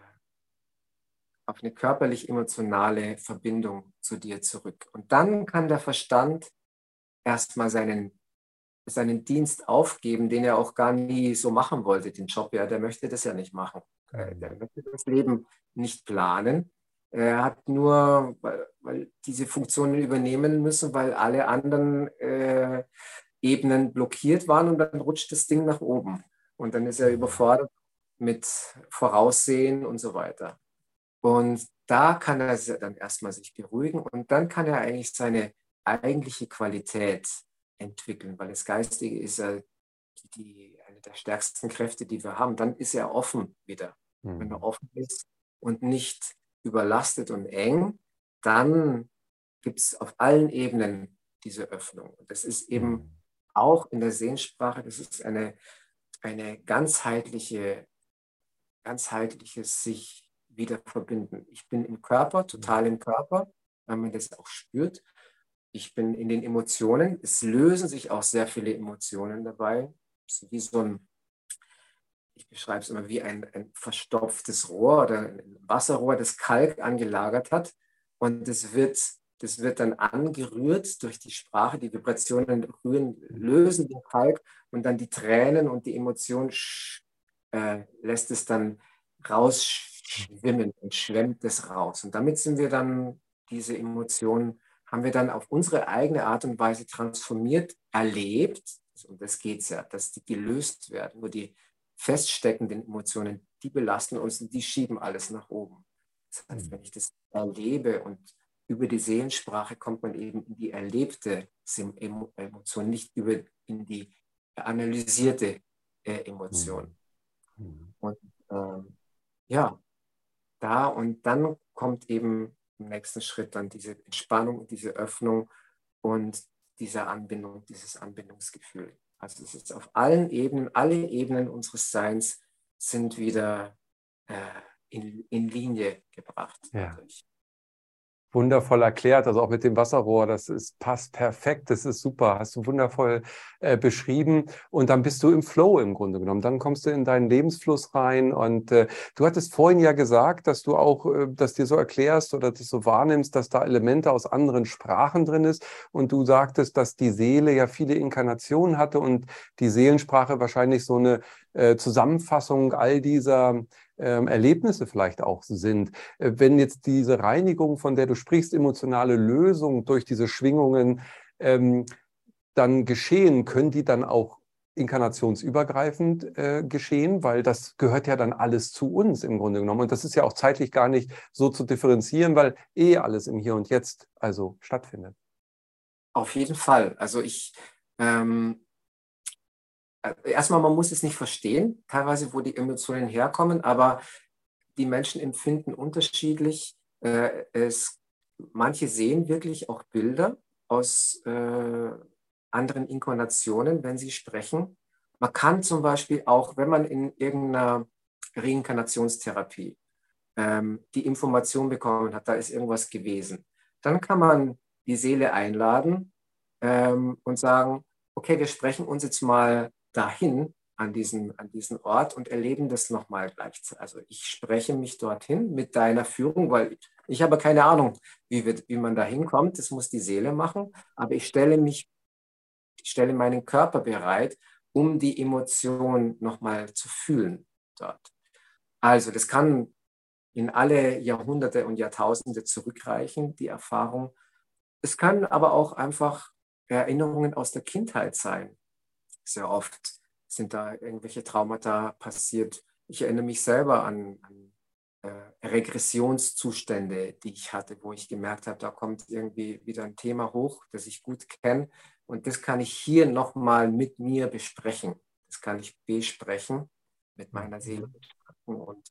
B: auf eine körperlich-emotionale Verbindung zu dir zurück. Und dann kann der Verstand erstmal seinen seinen Dienst aufgeben, den er auch gar nie so machen wollte, den Job. Ja, der möchte das ja nicht machen. Äh, der möchte das Leben nicht planen. Er hat nur, weil, weil diese Funktionen übernehmen müssen, weil alle anderen äh, Ebenen blockiert waren und dann rutscht das Ding nach oben. Und dann ist er überfordert mit Voraussehen und so weiter. Und da kann er dann erstmal sich beruhigen und dann kann er eigentlich seine eigentliche Qualität entwickeln, weil das Geistige ist ja die, eine der stärksten Kräfte, die wir haben. Dann ist er offen wieder. Mhm. Wenn er offen ist und nicht überlastet und eng, dann gibt es auf allen Ebenen diese Öffnung. Und das ist eben mhm. auch in der Sehensprache, das ist eine, eine ganzheitliche, ganzheitliches sich wieder verbinden. Ich bin im Körper, total im Körper, weil man das auch spürt ich bin in den Emotionen. Es lösen sich auch sehr viele Emotionen dabei. Es ist wie so ein, ich beschreibe es immer wie ein, ein verstopftes Rohr oder ein Wasserrohr, das Kalk angelagert hat. Und das wird, das wird dann angerührt durch die Sprache. Die Vibrationen rühren, lösen den Kalk und dann die Tränen und die Emotion äh, lässt es dann rausschwimmen und schwemmt es raus. Und damit sind wir dann diese Emotionen haben wir dann auf unsere eigene Art und Weise transformiert, erlebt. Und das geht es ja, dass die gelöst werden. Nur die feststeckenden Emotionen, die belasten uns und die schieben alles nach oben. Das heißt, mhm. wenn ich das erlebe und über die Seelensprache kommt man eben in die erlebte Emotion, nicht über in die analysierte äh, Emotion. Mhm. mhm. Und ähm, ja, da und dann kommt eben im nächsten Schritt dann diese Entspannung, diese Öffnung und diese Anbindung, dieses Anbindungsgefühl. Also es ist auf allen Ebenen, alle Ebenen unseres Seins sind wieder äh, in, in Linie gebracht.
A: Ja. Dadurch wundervoll erklärt, also auch mit dem Wasserrohr, das ist, passt perfekt, das ist super, hast du wundervoll äh, beschrieben. Und dann bist du im Flow im Grunde genommen, dann kommst du in deinen Lebensfluss rein und äh, du hattest vorhin ja gesagt, dass du auch äh, das dir so erklärst oder das so wahrnimmst, dass da Elemente aus anderen Sprachen drin ist. Und du sagtest, dass die Seele ja viele Inkarnationen hatte und die Seelensprache wahrscheinlich so eine äh, Zusammenfassung all dieser ähm, Erlebnisse vielleicht auch sind. Äh, wenn jetzt diese Reinigung, von der du sprichst, emotionale Lösung durch diese Schwingungen ähm, dann geschehen, können die dann auch inkarnationsübergreifend äh, geschehen, weil das gehört ja dann alles zu uns im Grunde genommen. Und das ist ja auch zeitlich gar nicht so zu differenzieren, weil eh alles im Hier und Jetzt also stattfindet.
B: Auf jeden Fall. Also ich ähm, äh, erstmal, man muss es nicht verstehen, teilweise, wo die Emotionen herkommen, aber die Menschen empfinden unterschiedlich. Äh, es, manche sehen wirklich auch Bilder aus äh, anderen Inkarnationen, wenn sie sprechen. Man kann zum Beispiel auch, wenn man in irgendeiner Reinkarnationstherapie ähm, die Information bekommen hat, da ist irgendwas gewesen, dann kann man die Seele einladen ähm, und sagen, okay, wir sprechen uns jetzt mal dahin an diesen, an diesen Ort und erleben das nochmal gleichzeitig. Also ich spreche mich dorthin mit deiner Führung, weil ich habe keine Ahnung, wie, wird, wie man da hinkommt. Das muss die Seele machen. Aber ich stelle mich, ich stelle meinen Körper bereit, um die Emotion nochmal zu fühlen dort. Also das kann in alle Jahrhunderte und Jahrtausende zurückreichen, die Erfahrung. Es kann aber auch einfach Erinnerungen aus der Kindheit sein sehr oft sind da irgendwelche Traumata passiert. Ich erinnere mich selber an, an äh, Regressionszustände, die ich hatte, wo ich gemerkt habe, da kommt irgendwie wieder ein Thema hoch, das ich gut kenne. Und das kann ich hier nochmal mit mir besprechen. Das kann ich besprechen mit meiner mhm. Seele. Und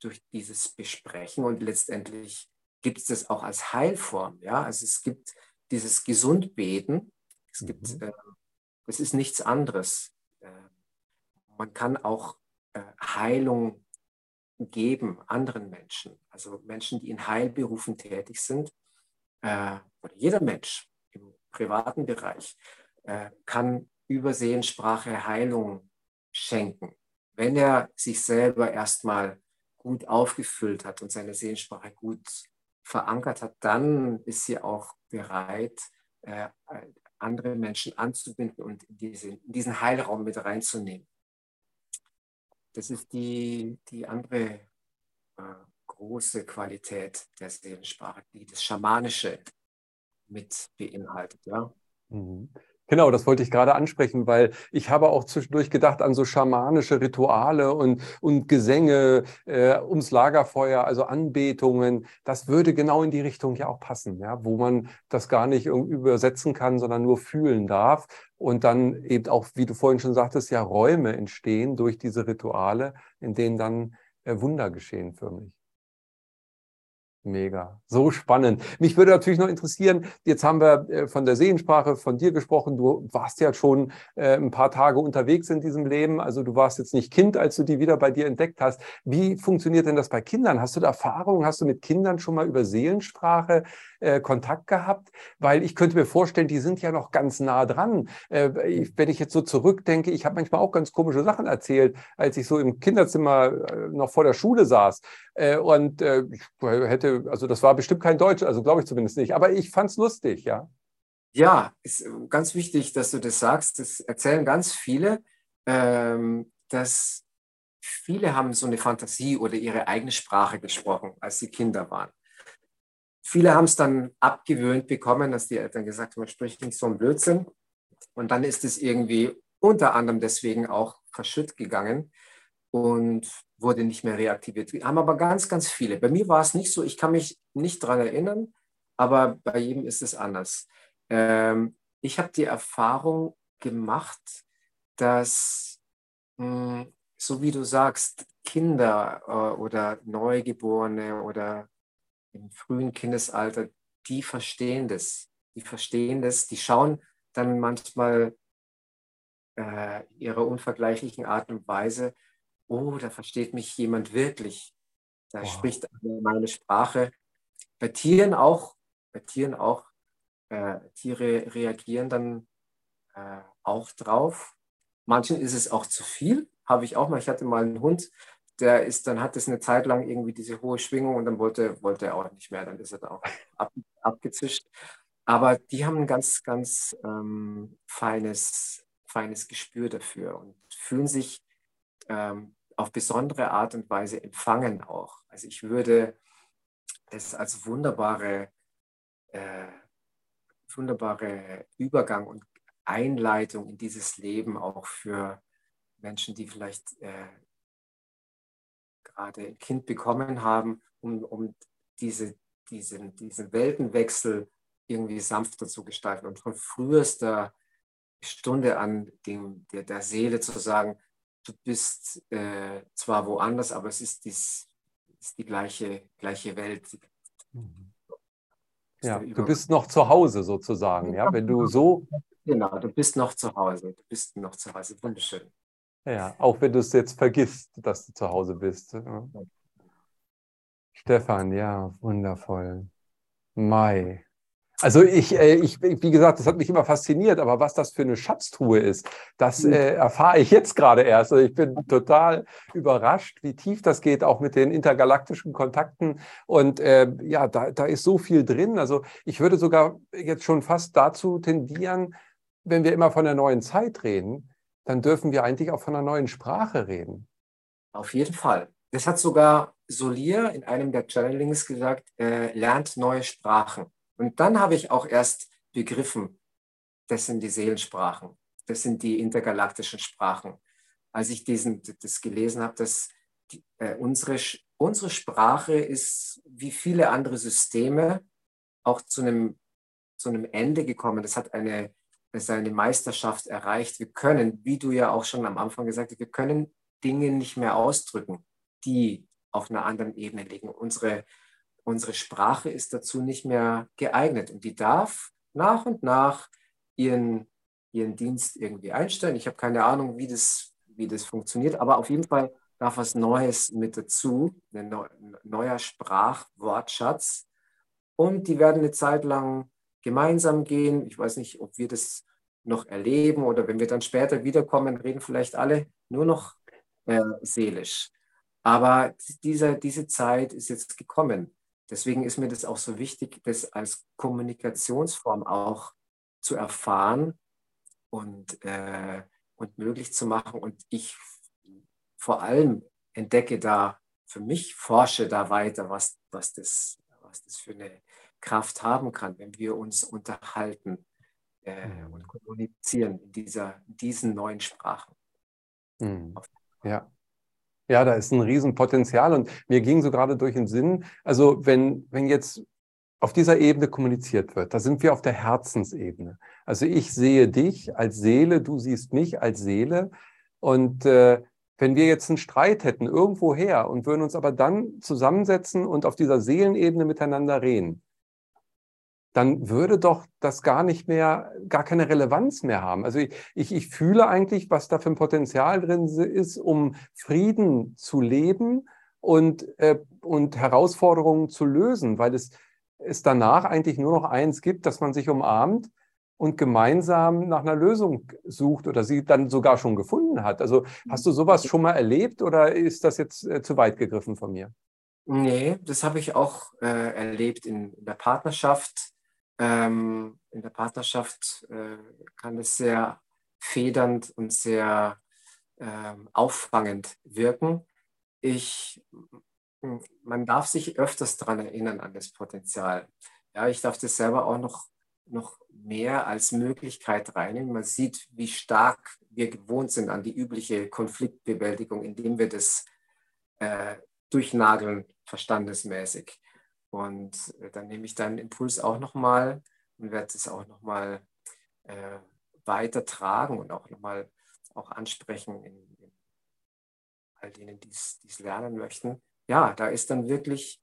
B: durch dieses Besprechen und letztendlich gibt es das auch als Heilform. Ja? Also es gibt dieses Gesundbeten. Es gibt äh, das ist nichts anderes. Äh, man kann auch äh, Heilung geben anderen Menschen, also Menschen, die in Heilberufen tätig sind. Äh, oder jeder Mensch im privaten Bereich kann über Seelensprache Heilung schenken, wenn er sich selber erstmal gut aufgefüllt hat und seine Seelensprache gut verankert hat, dann ist sie auch bereit, andere Menschen anzubinden und in, diese, diesen Heilraum mit reinzunehmen. Das ist die, die andere äh, große Qualität der Seelensprache, die das Schamanische mit beinhaltet. Ja?
A: Mhm. Genau, das wollte ich gerade ansprechen, weil ich habe auch zwischendurch gedacht an so schamanische Rituale und, und Gesänge äh, ums Lagerfeuer, also Anbetungen. Das würde genau in die Richtung ja auch passen, ja, wo man das gar nicht übersetzen kann, sondern nur fühlen darf. Und dann eben auch, wie du vorhin schon sagtest, ja Räume entstehen durch diese Rituale, in denen dann äh, Wunder geschehen für mich. Mega, so spannend. Mich würde natürlich noch interessieren, jetzt haben wir äh, von der Seelensprache von dir gesprochen. Du warst ja schon äh, ein paar Tage unterwegs in diesem Leben. Also du warst jetzt nicht Kind, als du die wieder bei dir entdeckt hast. Wie funktioniert denn das bei Kindern? Hast du da Erfahrungen? Hast du mit Kindern schon mal über Seelensprache äh, Kontakt gehabt? Weil ich könnte mir vorstellen, die sind ja noch ganz nah dran. wenn ich jetzt so zurückdenke, ich habe manchmal auch ganz komische Sachen erzählt, als ich so im Kinderzimmer noch vor der Schule saß. Und ich hätte also das war bestimmt kein Deutsch, also glaube ich zumindest nicht. Aber ich fand es lustig, ja.
B: Ja, ist ganz wichtig, dass du das sagst. Das erzählen ganz viele, ähm, dass viele haben so eine Fantasie oder ihre eigene Sprache gesprochen, als sie Kinder waren. Viele haben es dann abgewöhnt bekommen, dass die Eltern gesagt haben, man spricht nicht so einen Blödsinn. Und dann ist es irgendwie unter anderem deswegen auch verschütt gegangen und wurde nicht mehr reaktiviert. Wir haben aber ganz, ganz viele. Bei mir war es nicht so, ich kann mich nicht daran erinnern, aber bei jedem ist es anders. Ähm, ich habe die Erfahrung gemacht, dass, mh, hm, so wie du sagst, Kinder äh, oder Neugeborene oder im frühen Kindesalter, die verstehen das. Die verstehen das, die schauen dann manchmal äh, ihrer unvergleichlichen Art und Weise oh, da versteht mich jemand wirklich. Da wow. spricht meine Sprache. Bei Tieren auch, bei Tieren auch, äh, Tiere reagieren dann äh, auch drauf. Manchen ist es auch zu viel, habe ich auch mal. Ich hatte mal einen Hund, der ist, dann hat es eine Zeit lang irgendwie diese hohe Schwingung und dann wollte, wollte er auch nicht mehr, dann ist er da auch ab, abgezischt. Aber die haben ein ganz, ganz ähm, feines, feines Gespür dafür und fühlen sich ähm, auf besondere Art und Weise empfangen auch. Also ich würde das als wunderbare, äh, wunderbare Übergang und Einleitung in dieses Leben auch für Menschen, die vielleicht äh, gerade ein Kind bekommen haben, um, um diese, diesen, diesen Weltenwechsel irgendwie sanfter zu gestalten und von frühester Stunde an dem, der, der Seele zu sagen, du bist äh, zwar woanders, aber es ist, dies, ist die gleiche, gleiche Welt.
A: Mhm. Ja, du bist noch zu Hause sozusagen, ja, wenn du so.
B: Genau, du bist noch zu Hause, du bist noch zu Hause, wunderschön.
A: Ja, auch wenn du es jetzt vergisst, dass du zu Hause bist. Ja. Stefan, ja, wundervoll. Mai. Also ich, äh, ich, wie gesagt, das hat mich immer fasziniert, aber was das für eine Schatztruhe ist, das mhm. äh, erfahre ich jetzt gerade erst. Also ich bin total überrascht, wie tief das geht, auch mit den intergalaktischen Kontakten. Und äh, ja, da, da ist so viel drin. Also ich würde sogar jetzt schon fast dazu tendieren, wenn wir immer von der neuen Zeit reden, dann dürfen wir eigentlich auch von einer neuen Sprache reden.
B: Auf jeden Fall. Das hat sogar Solier in einem der Channelings gesagt, äh, lernt neue Sprachen. Und dann habe ich auch erst begriffen, das sind die Seelensprachen, das sind die intergalaktischen Sprachen. Als ich diesen, das gelesen habe, dass die, äh, unsere, unsere Sprache ist wie viele andere Systeme auch zu einem, zu einem Ende gekommen. Das hat eine, seine Meisterschaft erreicht. Wir können, wie du ja auch schon am Anfang gesagt hast, wir können Dinge nicht mehr ausdrücken, die auf einer anderen Ebene liegen. Unsere unsere Sprache ist dazu nicht mehr geeignet und die darf nach und nach ihren, ihren Dienst irgendwie einstellen. Ich habe keine Ahnung, wie das, wie das funktioniert, aber auf jeden Fall darf was Neues mit dazu, ein neuer Sprachwortschatz. Und die werden eine Zeit lang gemeinsam gehen. Ich weiß nicht, ob wir das noch erleben oder wenn wir dann später wiederkommen, reden vielleicht alle nur noch äh, seelisch. Aber diese, diese Zeit ist jetzt gekommen. Deswegen ist mir das auch so wichtig, das als Kommunikationsform auch zu erfahren und, äh, und möglich zu machen. Und ich vor allem entdecke da für mich, forsche da weiter, was, was, das, was das für eine Kraft haben kann, wenn wir uns unterhalten äh, und kommunizieren in, dieser, diesen neuen Sprachen.
A: Mhm. Ja. Ja, da ist ein Riesenpotenzial und mir ging so gerade durch den Sinn, also wenn, wenn jetzt auf dieser Ebene kommuniziert wird, da sind wir auf der Herzensebene. Also ich sehe dich als Seele, du siehst mich als Seele und äh, wenn wir jetzt einen Streit hätten irgendwoher und würden uns aber dann zusammensetzen und auf dieser Seelenebene miteinander reden, dann würde doch das gar nicht mehr, gar keine Relevanz mehr haben. Also ich, ich, ich fühle eigentlich, was da für ein Potenzial drin ist, um Frieden zu leben und, äh, und Herausforderungen zu lösen, weil es, es danach eigentlich nur noch eins gibt, dass man sich umarmt und gemeinsam nach einer Lösung sucht oder sie dann sogar schon gefunden hat. Also hast du sowas schon mal erlebt oder ist das jetzt äh, zu weit gegriffen von mir?
B: Nee, das habe ich auch äh, erlebt in, in, der Partnerschaft. Ähm, in der Partnerschaft äh, kann es sehr federnd und sehr ähm, auffangend wirken. Ich, man darf sich öfters daran erinnern an das Potenzial. Ja, ich darf das selber auch noch noch mehr als Möglichkeit reinnehmen. Man sieht, wie stark wir gewohnt sind an die übliche Konfliktbewältigung, indem wir das äh, durchnageln, verstandesmäßig. Und äh, dann nehme ich deinen Impuls auch nochmal und werde es auch nochmal äh, weitertragen und auch nochmal auch ansprechen in, in all denen, die es lernen möchten. Ja, da ist dann wirklich,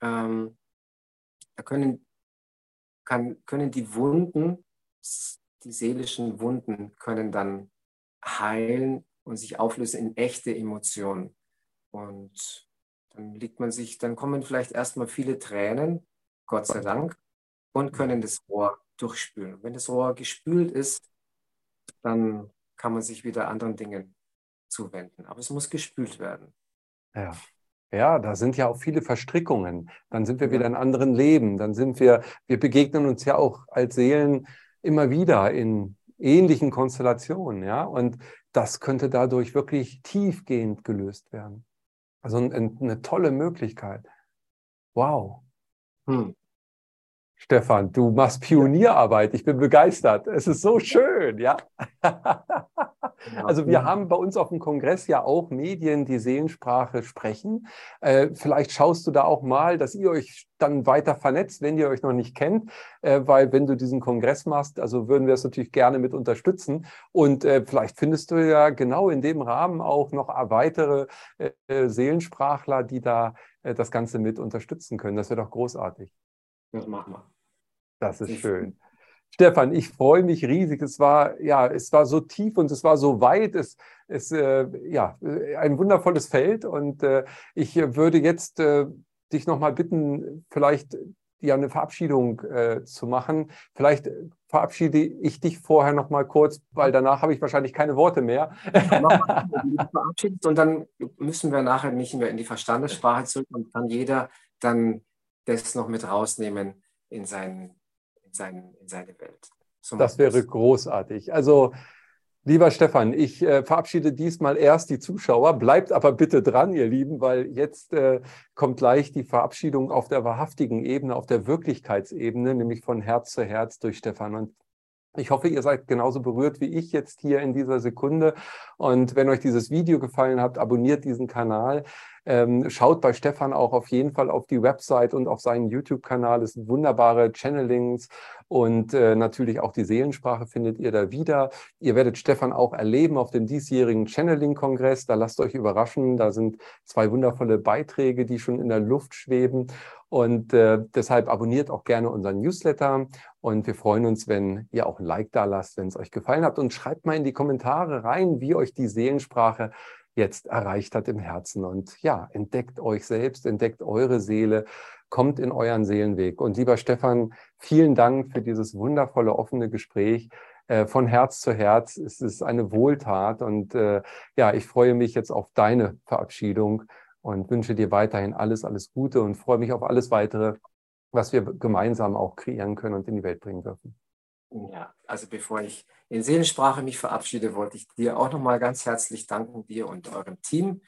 B: ähm, da können kann, können die Wunden, die seelischen Wunden, können dann heilen und sich auflösen in echte Emotionen. Und dann liegt man sich, dann kommen vielleicht erstmal viele Tränen, Gott sei Dank, und können das Rohr durchspülen. Wenn das Rohr gespült ist, dann kann man sich wieder anderen Dingen zuwenden. Aber es muss gespült werden.
A: Ja. Ja, da sind ja auch viele Verstrickungen. Dann sind wir wieder in anderen Leben. Dann sind wir, wir begegnen uns ja auch als Seelen immer wieder in ähnlichen Konstellationen, ja. Und das könnte dadurch wirklich tiefgehend gelöst werden. Also eine tolle Möglichkeit. Wow. Hm. Stefan, du machst Pionierarbeit. Ich bin begeistert. Es ist so schön, ja. Also wir haben bei uns auf dem Kongress ja auch Medien, die Seelensprache sprechen. Äh, vielleicht schaust du da auch mal, dass ihr euch dann weiter vernetzt, wenn ihr euch noch nicht kennt, äh, weil wenn du diesen Kongress machst, also würden wir es natürlich gerne mit unterstützen. Und äh, vielleicht findest du ja genau in dem Rahmen auch noch weitere äh, Seelensprachler, die da äh, das Ganze mit unterstützen können. Das wäre doch großartig.
B: Das machen wir.
A: Das ist schön. Stefan, ich freue mich riesig. Es war, ja, es war so tief und es war so weit. Es ist äh, ja, ein wundervolles Feld. Und äh, ich würde jetzt äh, dich nochmal bitten, vielleicht ja eine Verabschiedung äh, zu machen. Vielleicht verabschiede ich dich vorher nochmal kurz, weil danach habe ich wahrscheinlich keine Worte mehr.
B: und dann müssen wir nachher nicht mehr in die Verstandessprache zurück und kann jeder dann das noch mit rausnehmen in seinen sein, in seine Welt.
A: So das wäre das. großartig. Also, lieber Stefan, ich äh, verabschiede diesmal erst die Zuschauer. Bleibt aber bitte dran, ihr Lieben, weil jetzt äh, kommt gleich die Verabschiedung auf der wahrhaftigen Ebene, auf der Wirklichkeitsebene, nämlich von Herz zu Herz durch Stefan. Und ich hoffe, ihr seid genauso berührt wie ich jetzt hier in dieser Sekunde. Und wenn euch dieses Video gefallen hat, abonniert diesen Kanal. Ähm, schaut bei Stefan auch auf jeden Fall auf die Website und auf seinen YouTube-Kanal. Es sind wunderbare Channelings und äh, natürlich auch die Seelensprache findet ihr da wieder. Ihr werdet Stefan auch erleben auf dem diesjährigen Channeling-Kongress. Da lasst euch überraschen. Da sind zwei wundervolle Beiträge, die schon in der Luft schweben. Und äh, deshalb abonniert auch gerne unseren Newsletter. Und wir freuen uns, wenn ihr auch ein Like da lasst, wenn es euch gefallen hat. Und schreibt mal in die Kommentare rein, wie euch die Seelensprache jetzt erreicht hat im Herzen. Und ja, entdeckt euch selbst, entdeckt eure Seele, kommt in euren Seelenweg. Und lieber Stefan, vielen Dank für dieses wundervolle, offene Gespräch. Äh, von Herz zu Herz. Es ist eine Wohltat. Und äh, ja, ich freue mich jetzt auf deine Verabschiedung und wünsche dir weiterhin alles, alles Gute und freue mich auf alles weitere, was wir gemeinsam auch kreieren können und in die Welt bringen dürfen.
B: Ja, also bevor ich in Seelensprache mich verabschiede, wollte ich dir auch nochmal ganz herzlich danken, dir und eurem Team.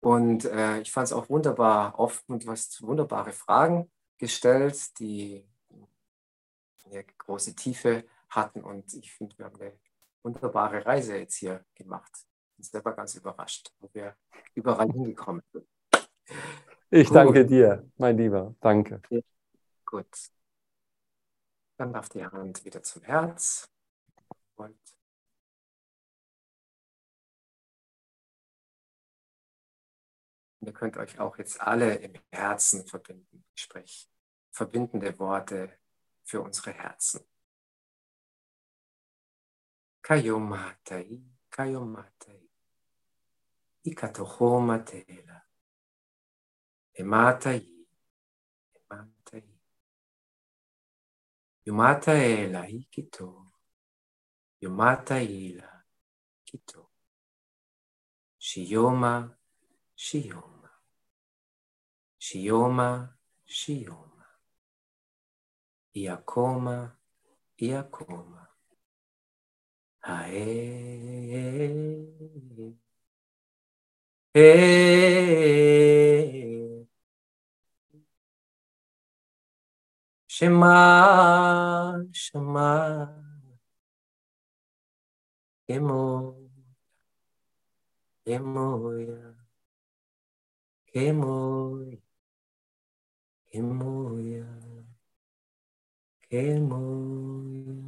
B: Und äh, ich fand es auch wunderbar offen und du hast wunderbare Fragen gestellt, die eine große Tiefe hatten. Und ich finde, wir haben eine wunderbare Reise jetzt hier gemacht. Ich bin selber ganz überrascht, wo wir überall hingekommen sind.
A: Ich Gut. danke dir, mein Lieber. Danke. Ja.
B: Gut. Dann darf die Hand wieder zum Herz. Und ihr könnt euch auch jetzt alle im Herzen verbinden. Sprich, verbindende Worte für unsere Herzen. Kayomatai, Kayomatai, Ikatohomatela, Ematai, Yumata ela hikito. Yumata ila kito, Shioma, shioma. Shioma, shiyoma, Iakoma, iakoma. Hae. Hey. Shema, Shema, Emoya, Emoya, Emoya, Emoya, Emoya,